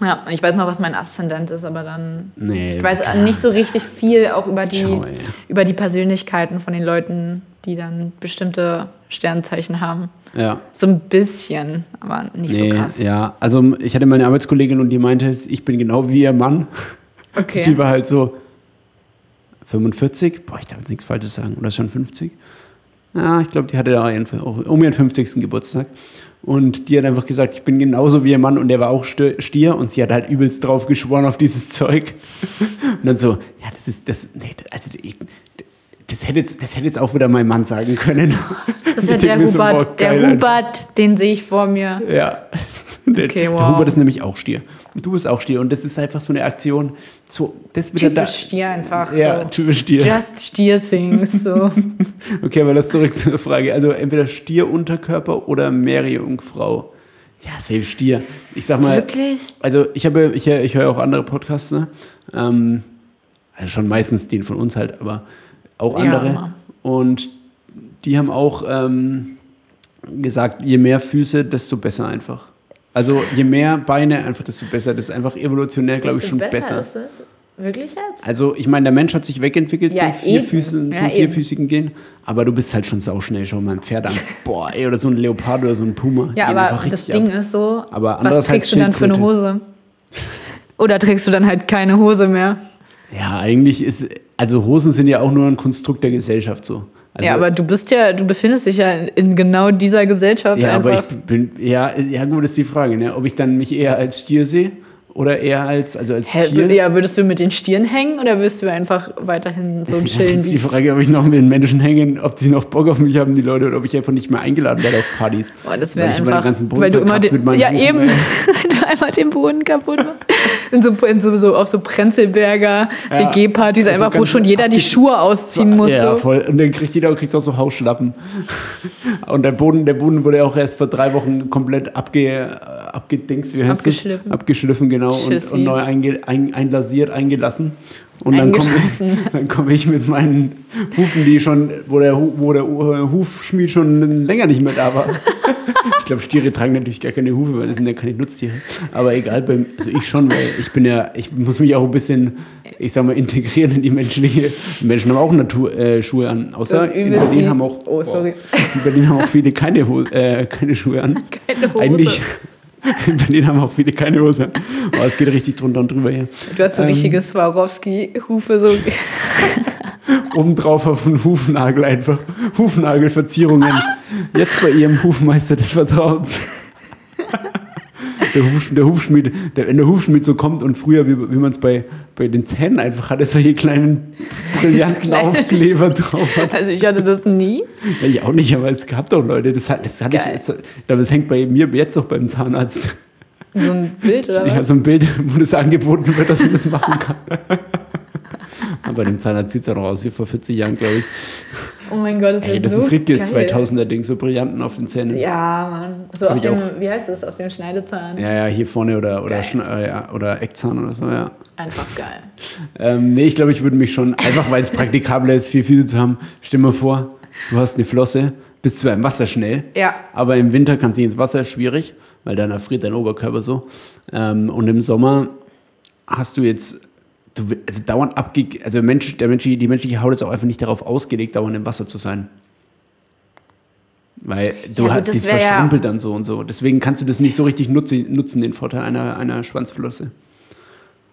[SPEAKER 1] Ja, und ich weiß noch, was mein Aszendent ist, aber dann.
[SPEAKER 2] Nee,
[SPEAKER 1] Ich weiß
[SPEAKER 2] ja.
[SPEAKER 1] nicht so richtig viel auch über die,
[SPEAKER 2] Schau,
[SPEAKER 1] über die Persönlichkeiten von den Leuten, die dann bestimmte Sternzeichen haben.
[SPEAKER 2] Ja.
[SPEAKER 1] So ein bisschen, aber nicht
[SPEAKER 2] Nee,
[SPEAKER 1] so krass.
[SPEAKER 2] ja. Also ich hatte meine Arbeitskollegin und die meinte, ich bin genau wie ihr Mann.
[SPEAKER 1] Okay.
[SPEAKER 2] Die war halt so 45. Boah, ich darf jetzt nichts Falsches sagen. Oder schon 50? Ja, ich glaube, die hatte da auch um ihren 50. Geburtstag. Und die hat einfach gesagt, ich bin genauso wie ihr Mann und der war auch Stier und sie hat halt übelst drauf geschworen auf dieses [LAUGHS] Zeug. Und dann so, ja, das ist, das, nee, also ich, das hätte, jetzt, das hätte jetzt auch wieder mein Mann sagen können.
[SPEAKER 1] Das ist der
[SPEAKER 2] so,
[SPEAKER 1] Hubert.
[SPEAKER 2] boah, geil
[SPEAKER 1] der. Hubert, den sehe ich vor mir.
[SPEAKER 2] Ja. Der,
[SPEAKER 1] Okay,
[SPEAKER 2] der
[SPEAKER 1] wow.
[SPEAKER 2] Hubert ist nämlich auch Stier. Und du bist auch Stier. Und das ist einfach so eine Aktion. So, das wieder da.
[SPEAKER 1] Typisch Stier einfach.
[SPEAKER 2] Ja,
[SPEAKER 1] so.
[SPEAKER 2] typisch Stier.
[SPEAKER 1] Just Stier-Things. So. [LAUGHS]
[SPEAKER 2] Okay, aber lass zurück zur Frage. Also entweder Stier-Unterkörper oder Meerjungfrau. Ja, safe Stier. Ich sag mal,
[SPEAKER 1] Wirklich?
[SPEAKER 2] also ich habe, ich, ich höre auch andere Podcasts, ne? Ähm, also schon meistens den von uns halt, aber auch
[SPEAKER 1] Ja,
[SPEAKER 2] andere.
[SPEAKER 1] immer.
[SPEAKER 2] Und die haben auch ähm, gesagt, je mehr Füße, desto besser einfach. Also je mehr Beine, einfach desto besser. Das ist einfach evolutionär, glaube ich, schon besser.
[SPEAKER 1] Ist das? Wirklich jetzt?
[SPEAKER 2] Also ich meine, der Mensch hat sich wegentwickelt
[SPEAKER 1] Ja,
[SPEAKER 2] von, vier. Füßen,
[SPEAKER 1] Ja,
[SPEAKER 2] von vierfüßigen Gehen, aber du bist halt schon sauschnell, schau mal ein Pferd an. [LAUGHS] Boah, ey, oder so ein Leopard oder so ein Puma.
[SPEAKER 1] Ja, aber das Ding
[SPEAKER 2] ab.
[SPEAKER 1] ist so,
[SPEAKER 2] Aber
[SPEAKER 1] was trägst du dann für eine. Hose? Oder trägst du dann halt keine Hose mehr?
[SPEAKER 2] Ja, eigentlich ist, also Hosen sind ja auch nur ein Konstrukt der Gesellschaft so. Also,
[SPEAKER 1] ja, aber du bist ja, du befindest dich ja in genau dieser Gesellschaft
[SPEAKER 2] Ja, aber
[SPEAKER 1] einfach.
[SPEAKER 2] ich bin, ja, ja gut, ist die Frage, ne? ob ich dann mich eher als Stier sehe oder eher als, also als
[SPEAKER 1] Hä,
[SPEAKER 2] Tier.
[SPEAKER 1] ja, würdest du mit den Stieren hängen oder wirst du einfach weiterhin so [LAUGHS] chillen?
[SPEAKER 2] das ist die Frage, ob ich noch mit den Menschen hängen, ob die noch Bock auf mich haben, die Leute, oder ob ich einfach nicht mehr eingeladen werde auf Partys.
[SPEAKER 1] Boah, das wäre einfach, weil du immer den, ja
[SPEAKER 2] Hufen,
[SPEAKER 1] eben, [LAUGHS] du einmal den Boden kaputt machst. In so, in so, so auf so Prenzlberger
[SPEAKER 2] Ja.
[SPEAKER 1] WG-Partys
[SPEAKER 2] Also
[SPEAKER 1] einfach, wo schon jeder die Schuhe ausziehen muss.
[SPEAKER 2] Ja,
[SPEAKER 1] so.
[SPEAKER 2] voll. Und dann kriegt jeder kriegt auch so Hausschlappen. [LAUGHS] Und der Boden, der Boden wurde auch erst vor drei Wochen komplett abge, abgedingst, wie heißt
[SPEAKER 1] Abgeschliffen.
[SPEAKER 2] Das? Abgeschliffen, genau. Und,
[SPEAKER 1] Schissi.
[SPEAKER 2] und neu einge, ein, einlasiert, eingelassen. Und dann komme ich, [LAUGHS] dann komm ich mit meinen Hufen, die schon, wo der, wo der Hufschmied schon länger nicht mehr da war. [LAUGHS] Ich glaube, Stiere tragen natürlich gar keine Hufe, weil das sind ja keine Nutztiere. Aber egal, beim, also ich schon, weil ich bin ja, ich muss mich auch ein bisschen, ich sag mal, integrieren in die menschliche. Menschen haben auch Natur, äh, Schuhe an. Außer in Berlin haben auch,
[SPEAKER 1] Oh, sorry.
[SPEAKER 2] in Berlin haben auch viele keine, äh, keine Schuhe an. [LAUGHS]
[SPEAKER 1] Keine Hose.
[SPEAKER 2] Eigentlich, [LAUGHS] in Berlin haben auch viele keine Hose. Aber es geht richtig drunter und drüber hier.
[SPEAKER 1] Du hast so
[SPEAKER 2] Ähm,
[SPEAKER 1] richtige Swarovski-Hufe, so [LAUGHS]
[SPEAKER 2] obendrauf auf den Hufnagel einfach. Hufnagelverzierungen. Jetzt bei ihrem Hufmeister des Vertrauens. [LAUGHS] Der, Huf, der Hufschmied, der, wenn der Hufschmied so kommt und früher, wie, wie man es bei, bei den Zähnen einfach hatte, solche kleinen brillanten Aufkleber drauf hat.
[SPEAKER 1] Also ich hatte das nie.
[SPEAKER 2] Ja, ich auch nicht, aber es gab doch Leute, das, hat, das hatte ich,
[SPEAKER 1] Geil.
[SPEAKER 2] das, das hängt bei mir jetzt noch beim Zahnarzt.
[SPEAKER 1] So ein Bild oder
[SPEAKER 2] Ja,
[SPEAKER 1] was?
[SPEAKER 2] so ein Bild, wo das angeboten wird, dass man das machen kann. [LAUGHS] Aber bei dem Zahnarzt sieht es ja noch aus wie vor 40 Jahren, glaube ich.
[SPEAKER 1] Oh mein Gott, das
[SPEAKER 2] Ey,
[SPEAKER 1] ist
[SPEAKER 2] das
[SPEAKER 1] so
[SPEAKER 2] ist
[SPEAKER 1] geil.
[SPEAKER 2] 2000er-Ding, so Brillanten auf den Zähnen.
[SPEAKER 1] Ja, Mann. So
[SPEAKER 2] Hab
[SPEAKER 1] auf dem,
[SPEAKER 2] auch.
[SPEAKER 1] wie heißt das, auf dem Schneidezahn.
[SPEAKER 2] Ja, ja, hier vorne oder, oder, äh, ja, oder Eckzahn oder so, ja.
[SPEAKER 1] Einfach geil.
[SPEAKER 2] Ähm, nee, ich glaube, ich würde mich schon, einfach weil es praktikabler ist, viel Füße zu haben. Stell mal vor, du hast eine Flosse, bist zwar im Wasser schnell,
[SPEAKER 1] Ja.
[SPEAKER 2] aber im Winter kannst du nicht ins Wasser, schwierig, weil dann erfriert dein Oberkörper so. Ähm, und im Sommer hast du jetzt, du, also dauernd abge... Also Mensch, der Mensch, die menschliche Haut ist auch einfach nicht darauf ausgelegt, dauernd im Wasser zu sein. Weil du
[SPEAKER 1] Ja,
[SPEAKER 2] hast,
[SPEAKER 1] das
[SPEAKER 2] die
[SPEAKER 1] wär ja-
[SPEAKER 2] verschrumpelt dann so und so. Deswegen kannst du das nicht so richtig nutzen, nutzen den Vorteil einer, einer Schwanzflosse.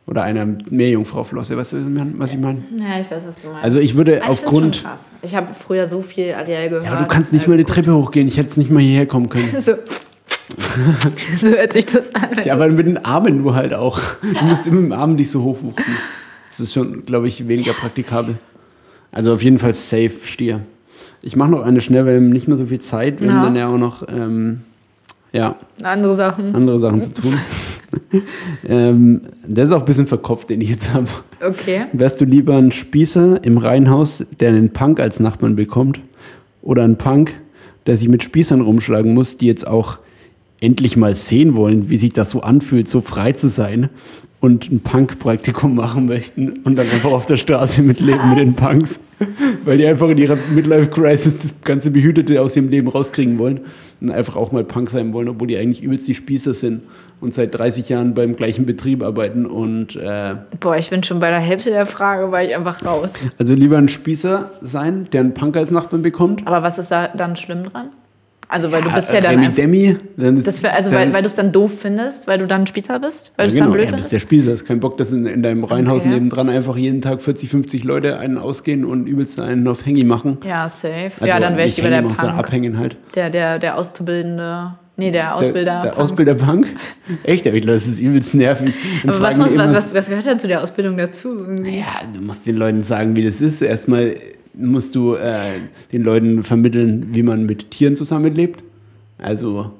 [SPEAKER 2] Oder einer Meerjungfrauflosse, weißt du, was ich meine?
[SPEAKER 1] Ja, ich weiß, was du meinst.
[SPEAKER 2] Also ich würde
[SPEAKER 1] Ah, find's
[SPEAKER 2] aufgrund...
[SPEAKER 1] Ich habe früher so viel Ariel gehört.
[SPEAKER 2] Ja, aber du kannst nicht mal eine Treppe hochgehen. Ich hätte es nicht mal hierher kommen können. [LAUGHS]
[SPEAKER 1] So. [LAUGHS] so hört sich das an.
[SPEAKER 2] Ja, aber mit den Armen nur halt auch. Du musst immer mit dem Arm dich so hochwuchten. Das ist schon, glaube ich, weniger praktikabel. Also auf jeden Fall safe Stier. Ich mache noch eine schnell, weil wir haben nicht mehr so viel Zeit. Wir
[SPEAKER 1] Ja.
[SPEAKER 2] haben dann ja auch noch ähm, ja,
[SPEAKER 1] Andere Sachen.
[SPEAKER 2] andere Sachen zu tun. [LAUGHS] ähm, der ist auch ein bisschen verkopft, den ich jetzt habe.
[SPEAKER 1] Okay.
[SPEAKER 2] Wärst du lieber ein Spießer im Reihenhaus, der einen Punk als Nachbarn bekommt? Oder ein Punk, der sich mit Spießern rumschlagen muss, die jetzt auch endlich mal sehen wollen, wie sich das so anfühlt, so frei zu sein und ein Punk-Praktikum machen möchten und dann einfach auf der Straße mitleben mit den Punks, weil die einfach in ihrer Midlife-Crisis das ganze Behütete aus ihrem Leben rauskriegen wollen und einfach auch mal Punk sein wollen, obwohl die eigentlich übelst die Spießer sind und seit 30 Jahren beim gleichen Betrieb arbeiten und äh,
[SPEAKER 1] Boah, ich bin schon bei der Hälfte der Frage, war ich einfach raus.
[SPEAKER 2] also lieber ein Spießer sein, der einen Punk als Nachbarn bekommt.
[SPEAKER 1] Aber was ist da dann schlimm dran? Also, weil du bist ja dann
[SPEAKER 2] Remi
[SPEAKER 1] einfach.
[SPEAKER 2] Demi, dann ist
[SPEAKER 1] Das wär, also,
[SPEAKER 2] dann,
[SPEAKER 1] weil, weil du es dann doof findest, weil du dann Spießer bist? Weil
[SPEAKER 2] ja, genau,
[SPEAKER 1] dann blöd
[SPEAKER 2] ja, bist der Spießer, hast keinen Bock, dass in, in deinem Reihenhaus
[SPEAKER 1] Okay.
[SPEAKER 2] nebendran einfach jeden Tag 40, 50 Leute einen ausgehen und übelst einen auf Hängi machen.
[SPEAKER 1] Ja, safe.
[SPEAKER 2] Also
[SPEAKER 1] ja, dann wäre ich lieber der Punk.
[SPEAKER 2] abhängen halt.
[SPEAKER 1] Der, der, der Auszubildende. Nee, der Ausbilder.
[SPEAKER 2] Der, der
[SPEAKER 1] Punk.
[SPEAKER 2] Ausbilder-Punk? [LAUGHS] Echt, aber ich glaube, das ist übelst nervig. Dann
[SPEAKER 1] Aber was, muss, was, was, was gehört denn zu der Ausbildung dazu? irgendwie?
[SPEAKER 2] Ja, du musst den Leuten sagen, wie das ist. Erstmal musst du äh, den Leuten vermitteln, wie man mit Tieren zusammenlebt. Also,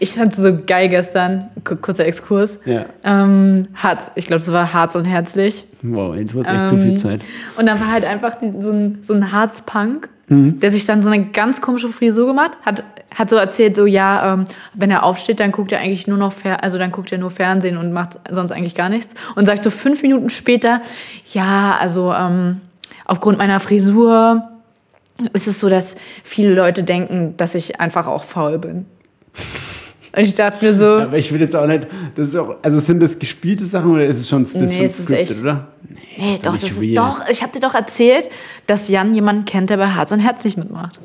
[SPEAKER 1] Ich fand es so geil gestern, Ku- kurzer Exkurs.
[SPEAKER 2] ja,
[SPEAKER 1] Ähm, Harz, ich glaube, das war Harz und Herzlich.
[SPEAKER 2] wow, jetzt wird echt zu viel
[SPEAKER 1] Ähm,
[SPEAKER 2] Zeit.
[SPEAKER 1] Und dann war halt einfach die, so ein, so ein Harz-Punk,
[SPEAKER 2] Mhm.
[SPEAKER 1] der sich dann so eine ganz komische Frisur gemacht hat. Hat so erzählt, so ja, ähm, wenn er aufsteht, dann guckt er eigentlich nur noch, Fer also dann guckt er nur Fernsehen und macht sonst eigentlich gar nichts. Und sagt so fünf Minuten später, ja, also ähm, aufgrund meiner Frisur ist es so, dass viele Leute denken, dass ich einfach auch faul bin. [LAUGHS] Und ich dachte mir so,
[SPEAKER 2] Aber ich will jetzt auch nicht, das ist auch, also sind das gespielte Sachen oder ist es schon, das
[SPEAKER 1] Nee,
[SPEAKER 2] schon
[SPEAKER 1] es ist
[SPEAKER 2] scripted,
[SPEAKER 1] echt-
[SPEAKER 2] oder?
[SPEAKER 1] Nee,
[SPEAKER 2] ist doch
[SPEAKER 1] doch,
[SPEAKER 2] nicht
[SPEAKER 1] das ist doch. Ich habe dir doch erzählt, dass Jan jemanden kennt, der bei Harz und Herzlich mitmacht.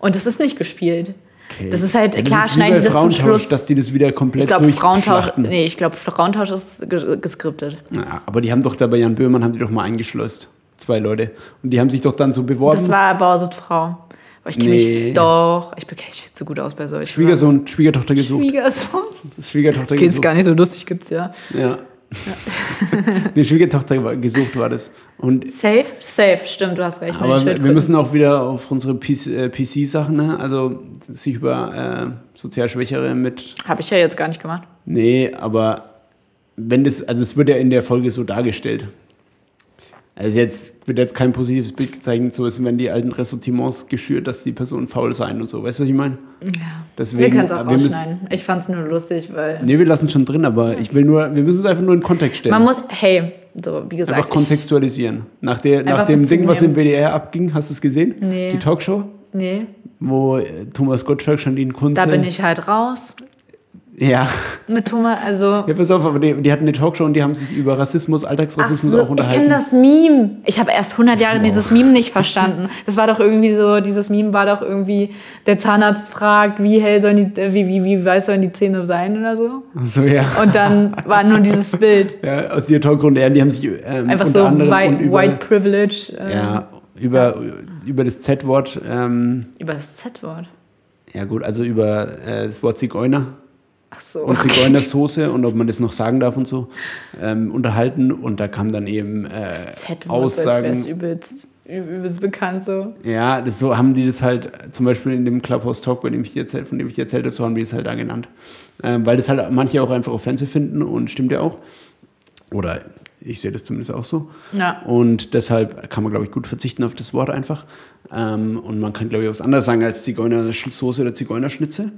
[SPEAKER 1] Und das ist nicht gespielt.
[SPEAKER 2] Okay.
[SPEAKER 1] Das ist halt,
[SPEAKER 2] Ja,
[SPEAKER 1] klar,
[SPEAKER 2] ist wie
[SPEAKER 1] schneiden die das zum Schluss.
[SPEAKER 2] dass die das wieder komplett
[SPEAKER 1] Ich glaube, Frauentausch, nee, ich glaube, Frauentausch ist ge geskriptet.
[SPEAKER 2] Ja, aber die haben doch da bei Jan Böhmermann, haben die doch mal eingeschleust. Zwei Leute. Und die haben sich doch dann so beworben.
[SPEAKER 1] Das war Bausucht Frau. Aber ich kenne
[SPEAKER 2] Nee.
[SPEAKER 1] mich doch. Ich bekenne mich zu gut aus bei solchen.
[SPEAKER 2] Schwiegersohn, Schwiegertochter gesucht.
[SPEAKER 1] Schwiegersohn. [LAUGHS]
[SPEAKER 2] Schwiegertochter
[SPEAKER 1] Okay, ist
[SPEAKER 2] gesucht.
[SPEAKER 1] gar nicht so lustig, gibt's ja.
[SPEAKER 2] Ja. [LAUGHS] nee, Schwiegertochter war, gesucht war das. Und,
[SPEAKER 1] Safe? Safe, stimmt, du hast recht.
[SPEAKER 2] aber wir müssen auch wieder auf unsere PC äh, PC-Sachen, ne? also sich über äh, sozial Schwächere mit.
[SPEAKER 1] Hab ich ja jetzt gar nicht gemacht.
[SPEAKER 2] Nee, aber wenn das, also es wird ja in der Folge so dargestellt. Also jetzt wird jetzt kein positives Bild gezeichnet, so als wenn die alten Ressentiments geschürt, dass die Personen faul seien und so. Weißt du, was ich meine?
[SPEAKER 1] Ja.
[SPEAKER 2] Deswegen,
[SPEAKER 1] wir können es auch
[SPEAKER 2] müssen-
[SPEAKER 1] rausschneiden. Ich fand's nur lustig, weil.
[SPEAKER 2] Nee, wir lassen schon drin, aber ich will nur, wir müssen es einfach nur in Kontext stellen.
[SPEAKER 1] Man muss, hey, so wie gesagt.
[SPEAKER 2] Einfach kontextualisieren. Nach, der, nach dem Ding, was im. WDR abging, hast du es gesehen?
[SPEAKER 1] Nee.
[SPEAKER 2] Die Talkshow,
[SPEAKER 1] Nee,
[SPEAKER 2] wo äh, Thomas Gottschalk, Janine Kunze.
[SPEAKER 1] da bin ich halt raus.
[SPEAKER 2] Ja.
[SPEAKER 1] Mit Thomas, also.
[SPEAKER 2] Ja, pass auf, aber die, die hatten eine Talkshow und die haben sich über Rassismus, Alltagsrassismus
[SPEAKER 1] so,
[SPEAKER 2] auch
[SPEAKER 1] ich
[SPEAKER 2] unterhalten.
[SPEAKER 1] kenne das Meme. Ich habe erst 100 Jahre dieses Meme nicht verstanden. Das war doch irgendwie so, dieses Meme war doch irgendwie, der Zahnarzt fragt, wie hell sollen die, äh, wie, wie, wie weiß sollen die Zähne sein oder so.
[SPEAKER 2] so, ja.
[SPEAKER 1] Und dann war nur dieses Bild.
[SPEAKER 2] ja, aus dieser Talkrunde, ja, die haben sich ähm,
[SPEAKER 1] Einfach so
[SPEAKER 2] und
[SPEAKER 1] white,
[SPEAKER 2] über,
[SPEAKER 1] white Privilege. ähm,
[SPEAKER 2] ja, über, über das Z-Wort, ähm,
[SPEAKER 1] Über das Z-Wort.
[SPEAKER 2] ja gut, also über äh, das Wort Zigeuner
[SPEAKER 1] Ach so.
[SPEAKER 2] und Zigeunersoße und ob man das noch sagen darf und so ähm, unterhalten und da kam dann eben äh, Aussagen.
[SPEAKER 1] übelst, übelst bekannt so.
[SPEAKER 2] Ja, das so haben die das halt zum Beispiel in dem Clubhouse Talk, bei dem ich erzählt, von dem ich dir erzählt habe, so haben die es halt da genannt. Ähm, weil das halt manche auch einfach offensive finden und stimmt ja auch. Oder ich sehe das zumindest auch so.
[SPEAKER 1] Ja.
[SPEAKER 2] Und deshalb kann man, glaube ich, gut verzichten auf das Wort einfach. Ähm, und man kann, glaube ich, was anderes sagen als Zigeunersoße oder Zigeunerschnitze.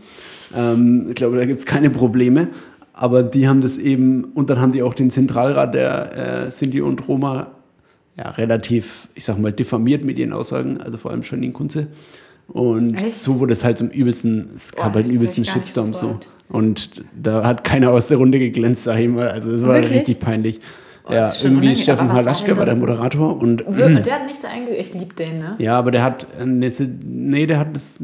[SPEAKER 2] Ähm, ich glaube, da gibt es keine Probleme. Aber die haben das eben, und dann haben die auch den Zentralrat der äh, Sinti und Roma ja, relativ, ich sag mal, diffamiert mit ihren Aussagen, also vor allem Janine Kunze. Und
[SPEAKER 1] Echt?
[SPEAKER 2] so wurde es halt zum übelsten, es gab halt
[SPEAKER 1] das
[SPEAKER 2] übelsten Shitstorm so. Und da hat keiner aus der Runde geglänzt, sag ich mal. Also es war
[SPEAKER 1] Wirklich?
[SPEAKER 2] richtig peinlich.
[SPEAKER 1] Boah,
[SPEAKER 2] ja,
[SPEAKER 1] ist
[SPEAKER 2] irgendwie
[SPEAKER 1] was war
[SPEAKER 2] Halaschke war der? Moderator und [CLEARS THROAT]
[SPEAKER 1] Der hat nichts einge... Ich liebe den, ne?
[SPEAKER 2] ja, aber der hat, äh, ne, nee, der hat das,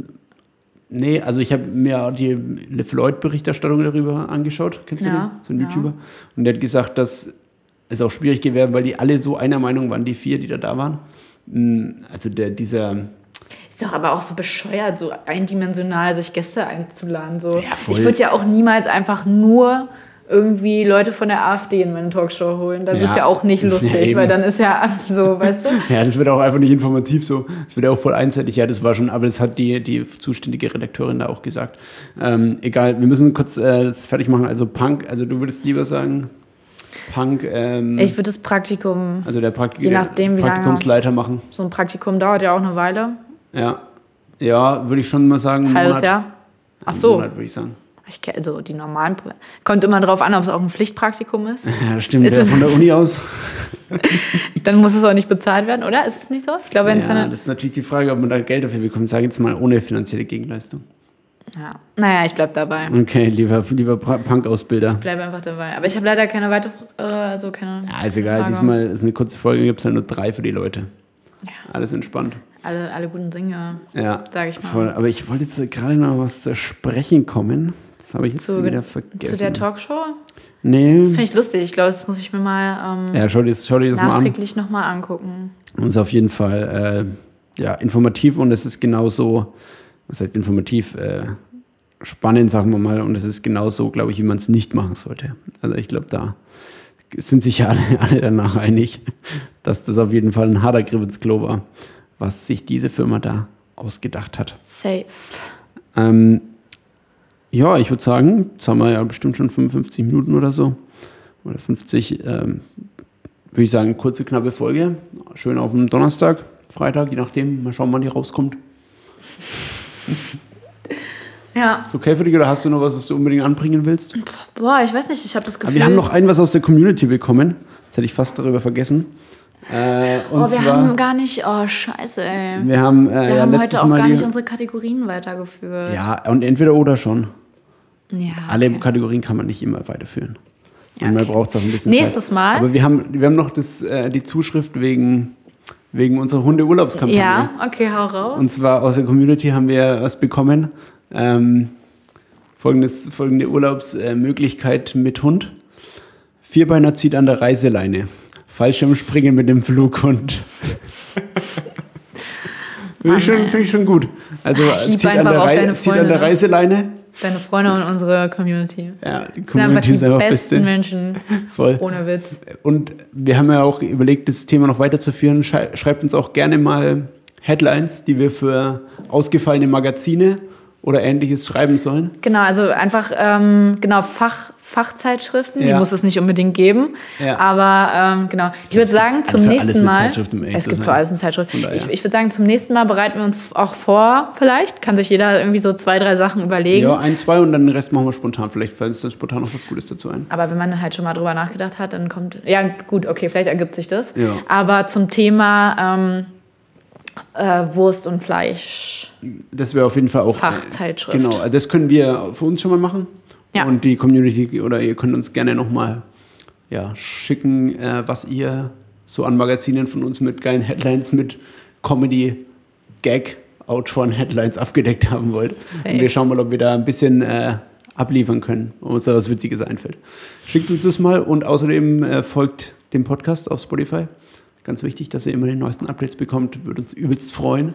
[SPEAKER 2] nee, also ich habe mir die Liv Lloyd-Berichterstattung darüber angeschaut, kennst du
[SPEAKER 1] Ja,
[SPEAKER 2] den? So ein
[SPEAKER 1] ja.
[SPEAKER 2] YouTuber. Und der hat gesagt, dass es auch schwierig gewesen weil die alle so einer Meinung waren, die vier, die da da waren. Mm, Also der, dieser,
[SPEAKER 1] Ist doch aber auch so bescheuert, so eindimensional sich Gäste einzuladen. So.
[SPEAKER 2] Ja, voll.
[SPEAKER 1] Ich würde ja auch niemals einfach nur irgendwie Leute von der AfD in meine Talkshow holen. Dann
[SPEAKER 2] Ja.
[SPEAKER 1] wird es ja auch nicht [LAUGHS]
[SPEAKER 2] Ja,
[SPEAKER 1] lustig,
[SPEAKER 2] eben.
[SPEAKER 1] weil dann ist ja [LAUGHS] so, weißt du?
[SPEAKER 2] ja, das wird auch einfach nicht informativ so. Das wird ja auch voll einseitig. Ja, das war schon, aber das hat die, die zuständige Redakteurin da auch gesagt. Ähm, egal, wir müssen kurz äh, das fertig machen. Also Punk, also du würdest lieber sagen, Punk, ähm,
[SPEAKER 1] Ich würde das Praktikum,
[SPEAKER 2] also der Praktik
[SPEAKER 1] Je nachdem, wie lange-
[SPEAKER 2] Praktikumsleiter machen.
[SPEAKER 1] so ein Praktikum dauert ja auch eine Weile.
[SPEAKER 2] Ja, ja, würde ich schon mal sagen.
[SPEAKER 1] Halbes. Jahr. Ach so.
[SPEAKER 2] Monat würde ich sagen.
[SPEAKER 1] Ich kenne also die normalen. Kommt immer drauf an, ob es auch ein Pflichtpraktikum ist.
[SPEAKER 2] Ja, das stimmt.
[SPEAKER 1] Ist es-
[SPEAKER 2] von der Uni [LAUGHS] aus.
[SPEAKER 1] Dann muss es auch nicht bezahlt werden, oder? Ist es nicht so? Ich glaube, wenn es
[SPEAKER 2] Ja,
[SPEAKER 1] eine.
[SPEAKER 2] das ist natürlich die Frage, ob man da Geld dafür bekommt. Sage jetzt mal ohne finanzielle Gegenleistung.
[SPEAKER 1] Ja. Naja, ich bleib dabei.
[SPEAKER 2] Okay, lieber, lieber Punk-Ausbilder.
[SPEAKER 1] Bleib einfach dabei. Aber ich habe leider keine weitere, äh, also keine.
[SPEAKER 2] Ja, ist egal.
[SPEAKER 1] Frage.
[SPEAKER 2] Diesmal ist eine kurze Folge, gibt es halt nur drei für die Leute.
[SPEAKER 1] Ja.
[SPEAKER 2] Alles entspannt.
[SPEAKER 1] Alle, alle guten Dinge,
[SPEAKER 2] Ja.
[SPEAKER 1] sage ich mal.
[SPEAKER 2] Voll. Aber ich wollte jetzt gerade noch was zu sprechen kommen. Das habe ich jetzt
[SPEAKER 1] Zu,
[SPEAKER 2] wieder vergessen.
[SPEAKER 1] zu der Talkshow?
[SPEAKER 2] Nee.
[SPEAKER 1] Das finde ich lustig. Ich glaube, das muss ich mir mal ähm,
[SPEAKER 2] Ja, schau dir schau dir das an.
[SPEAKER 1] nachträglich nochmal angucken.
[SPEAKER 2] Und ist auf jeden Fall äh, ja, informativ und es ist genauso, was heißt informativ, äh, spannend, sagen wir mal, und es ist genauso, glaube ich, wie man es nicht machen sollte. Also ich glaube, da sind sich ja alle, alle danach einig, dass das auf jeden Fall ein harter Griff ins Klo war, was sich diese Firma da ausgedacht hat.
[SPEAKER 1] Safe.
[SPEAKER 2] Ähm, ja, ich würde sagen, jetzt haben wir ja bestimmt schon 55 Minuten oder so. Oder 50. Ähm, würde ich sagen, kurze, knappe Folge. Schön auf dem Donnerstag, Freitag, je nachdem. Mal schauen, wann die rauskommt. [LAUGHS]
[SPEAKER 1] Ja.
[SPEAKER 2] Ist okay für dich oder hast du noch was, was du unbedingt anbringen willst?
[SPEAKER 1] Boah, ich weiß nicht, ich habe das
[SPEAKER 2] Aber
[SPEAKER 1] Gefühl.
[SPEAKER 2] wir haben noch ein was aus der Community bekommen. Das hätte ich fast darüber vergessen. Äh, und
[SPEAKER 1] oh, wir
[SPEAKER 2] zwar,
[SPEAKER 1] haben gar nicht. Oh, scheiße, ey.
[SPEAKER 2] wir haben, äh,
[SPEAKER 1] Wir
[SPEAKER 2] ja,
[SPEAKER 1] haben heute auch
[SPEAKER 2] Mal
[SPEAKER 1] gar nicht unsere Kategorien weitergeführt.
[SPEAKER 2] Ja, und entweder oder schon.
[SPEAKER 1] Ja,
[SPEAKER 2] Alle
[SPEAKER 1] okay.
[SPEAKER 2] Kategorien kann man nicht immer weiterführen.
[SPEAKER 1] Ja, okay.
[SPEAKER 2] braucht es auch ein bisschen
[SPEAKER 1] Nächstes
[SPEAKER 2] Zeit.
[SPEAKER 1] Mal.
[SPEAKER 2] Aber wir haben, wir haben noch das, äh, die Zuschrift wegen, wegen unserer Hunde-Urlaubskampagne.
[SPEAKER 1] Ja, okay, hau raus.
[SPEAKER 2] Und zwar aus der Community haben wir was bekommen. Ähm, folgendes, folgende Urlaubsmöglichkeit mit Hund. Vierbeiner zieht an der Reiseleine. Fallschirmspringen mit dem Flughund. [LAUGHS] Finde ich, schon- find ich schon gut. Also
[SPEAKER 1] lieb
[SPEAKER 2] zieht, an der,
[SPEAKER 1] auch
[SPEAKER 2] Rei-
[SPEAKER 1] deine
[SPEAKER 2] zieht an der
[SPEAKER 1] ne?
[SPEAKER 2] Reiseleine.
[SPEAKER 1] Deine Freunde und unsere Community.
[SPEAKER 2] Ja, die
[SPEAKER 1] Das sind einfach
[SPEAKER 2] Community
[SPEAKER 1] die
[SPEAKER 2] einfach
[SPEAKER 1] besten
[SPEAKER 2] beste.
[SPEAKER 1] Menschen. [LAUGHS]
[SPEAKER 2] Voll.
[SPEAKER 1] Ohne Witz.
[SPEAKER 2] Und wir haben ja auch überlegt, das Thema noch weiterzuführen. Schrei- Schreibt uns auch gerne mal Headlines, die wir für ausgefallene Magazine oder ähnliches schreiben sollen.
[SPEAKER 1] Genau, also einfach ähm, genau Fach, Fachzeitschriften, die
[SPEAKER 2] Ja.
[SPEAKER 1] muss es nicht unbedingt geben.
[SPEAKER 2] Ja.
[SPEAKER 1] Aber ähm, genau, ich würde
[SPEAKER 2] es
[SPEAKER 1] sagen, zum nächsten Mal.
[SPEAKER 2] Um
[SPEAKER 1] es gibt für alles eine Zeitschrift. Ich, ich würde sagen, zum nächsten Mal bereiten wir uns auch vor, vielleicht. Kann sich jeder irgendwie so zwei, drei Sachen überlegen.
[SPEAKER 2] Ja, ein, zwei und dann den Rest machen wir spontan. Vielleicht fällt uns dann spontan noch was Gutes dazu ein.
[SPEAKER 1] Aber wenn man halt schon mal drüber nachgedacht hat, dann kommt. Ja, gut, okay, vielleicht ergibt sich das.
[SPEAKER 2] Ja.
[SPEAKER 1] Aber zum Thema ähm, äh, Wurst und Fleisch.
[SPEAKER 2] Das wäre auf jeden Fall auch.
[SPEAKER 1] Fachzeitschrift.
[SPEAKER 2] Genau, das können wir für uns schon mal machen.
[SPEAKER 1] Ja.
[SPEAKER 2] Und die Community, oder ihr könnt uns gerne nochmal ja, schicken, äh, was ihr so an Magazinen von uns mit geilen Headlines, mit Comedy, Gag, Autoren-Headlines abgedeckt haben wollt.
[SPEAKER 1] Safe.
[SPEAKER 2] Und wir schauen mal, ob wir da ein bisschen äh, abliefern können, ob uns da was Witziges einfällt. Schickt uns das mal und außerdem äh, folgt dem Podcast auf Spotify. Ganz wichtig, dass ihr immer die neuesten Updates bekommt. Würde uns übelst freuen.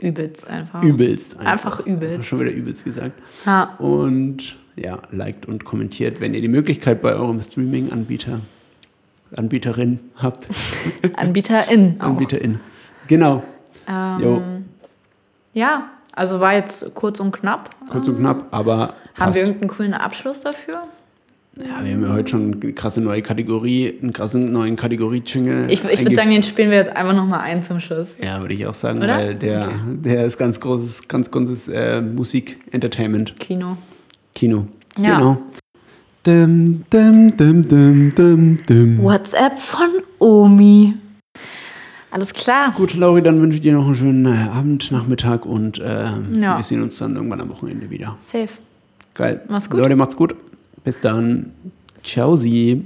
[SPEAKER 1] Übelst einfach.
[SPEAKER 2] Übelst.
[SPEAKER 1] Einfach übelst.
[SPEAKER 2] Schon wieder übelst gesagt.
[SPEAKER 1] Ja.
[SPEAKER 2] Und ja, liked und kommentiert, wenn ihr die Möglichkeit bei eurem Streaming-Anbieter, Anbieterin habt. [LAUGHS]
[SPEAKER 1] AnbieterIn. Auch.
[SPEAKER 2] Anbieterin. Genau.
[SPEAKER 1] Ähm, ja, also war jetzt kurz und knapp.
[SPEAKER 2] kurz und knapp, aber
[SPEAKER 1] Haben
[SPEAKER 2] passt.
[SPEAKER 1] wir irgendeinen coolen Abschluss dafür?
[SPEAKER 2] ja, wir haben ja heute schon eine krasse neue Kategorie, einen krassen neuen Kategorie-Jingle.
[SPEAKER 1] Ich, ich würde sagen, den spielen wir jetzt einfach nochmal ein zum Schluss.
[SPEAKER 2] Ja, würde ich auch sagen,
[SPEAKER 1] Oder?
[SPEAKER 2] weil der,
[SPEAKER 1] Okay.
[SPEAKER 2] der ist ganz großes, ganz großes äh, Musik-Entertainment.
[SPEAKER 1] Kino.
[SPEAKER 2] Kino.
[SPEAKER 1] Ja.
[SPEAKER 2] Genau. Dum, dum, dum.
[SPEAKER 1] WhatsApp von Omi. Alles klar.
[SPEAKER 2] Gut, Lauri, dann wünsche ich dir noch einen schönen äh, Abend, Nachmittag und ähm,
[SPEAKER 1] Ja.
[SPEAKER 2] wir sehen uns dann irgendwann am Wochenende wieder.
[SPEAKER 1] Safe.
[SPEAKER 2] Geil.
[SPEAKER 1] Mach's gut.
[SPEAKER 2] Leute, macht's gut. Bis dann. Ciao, Sie.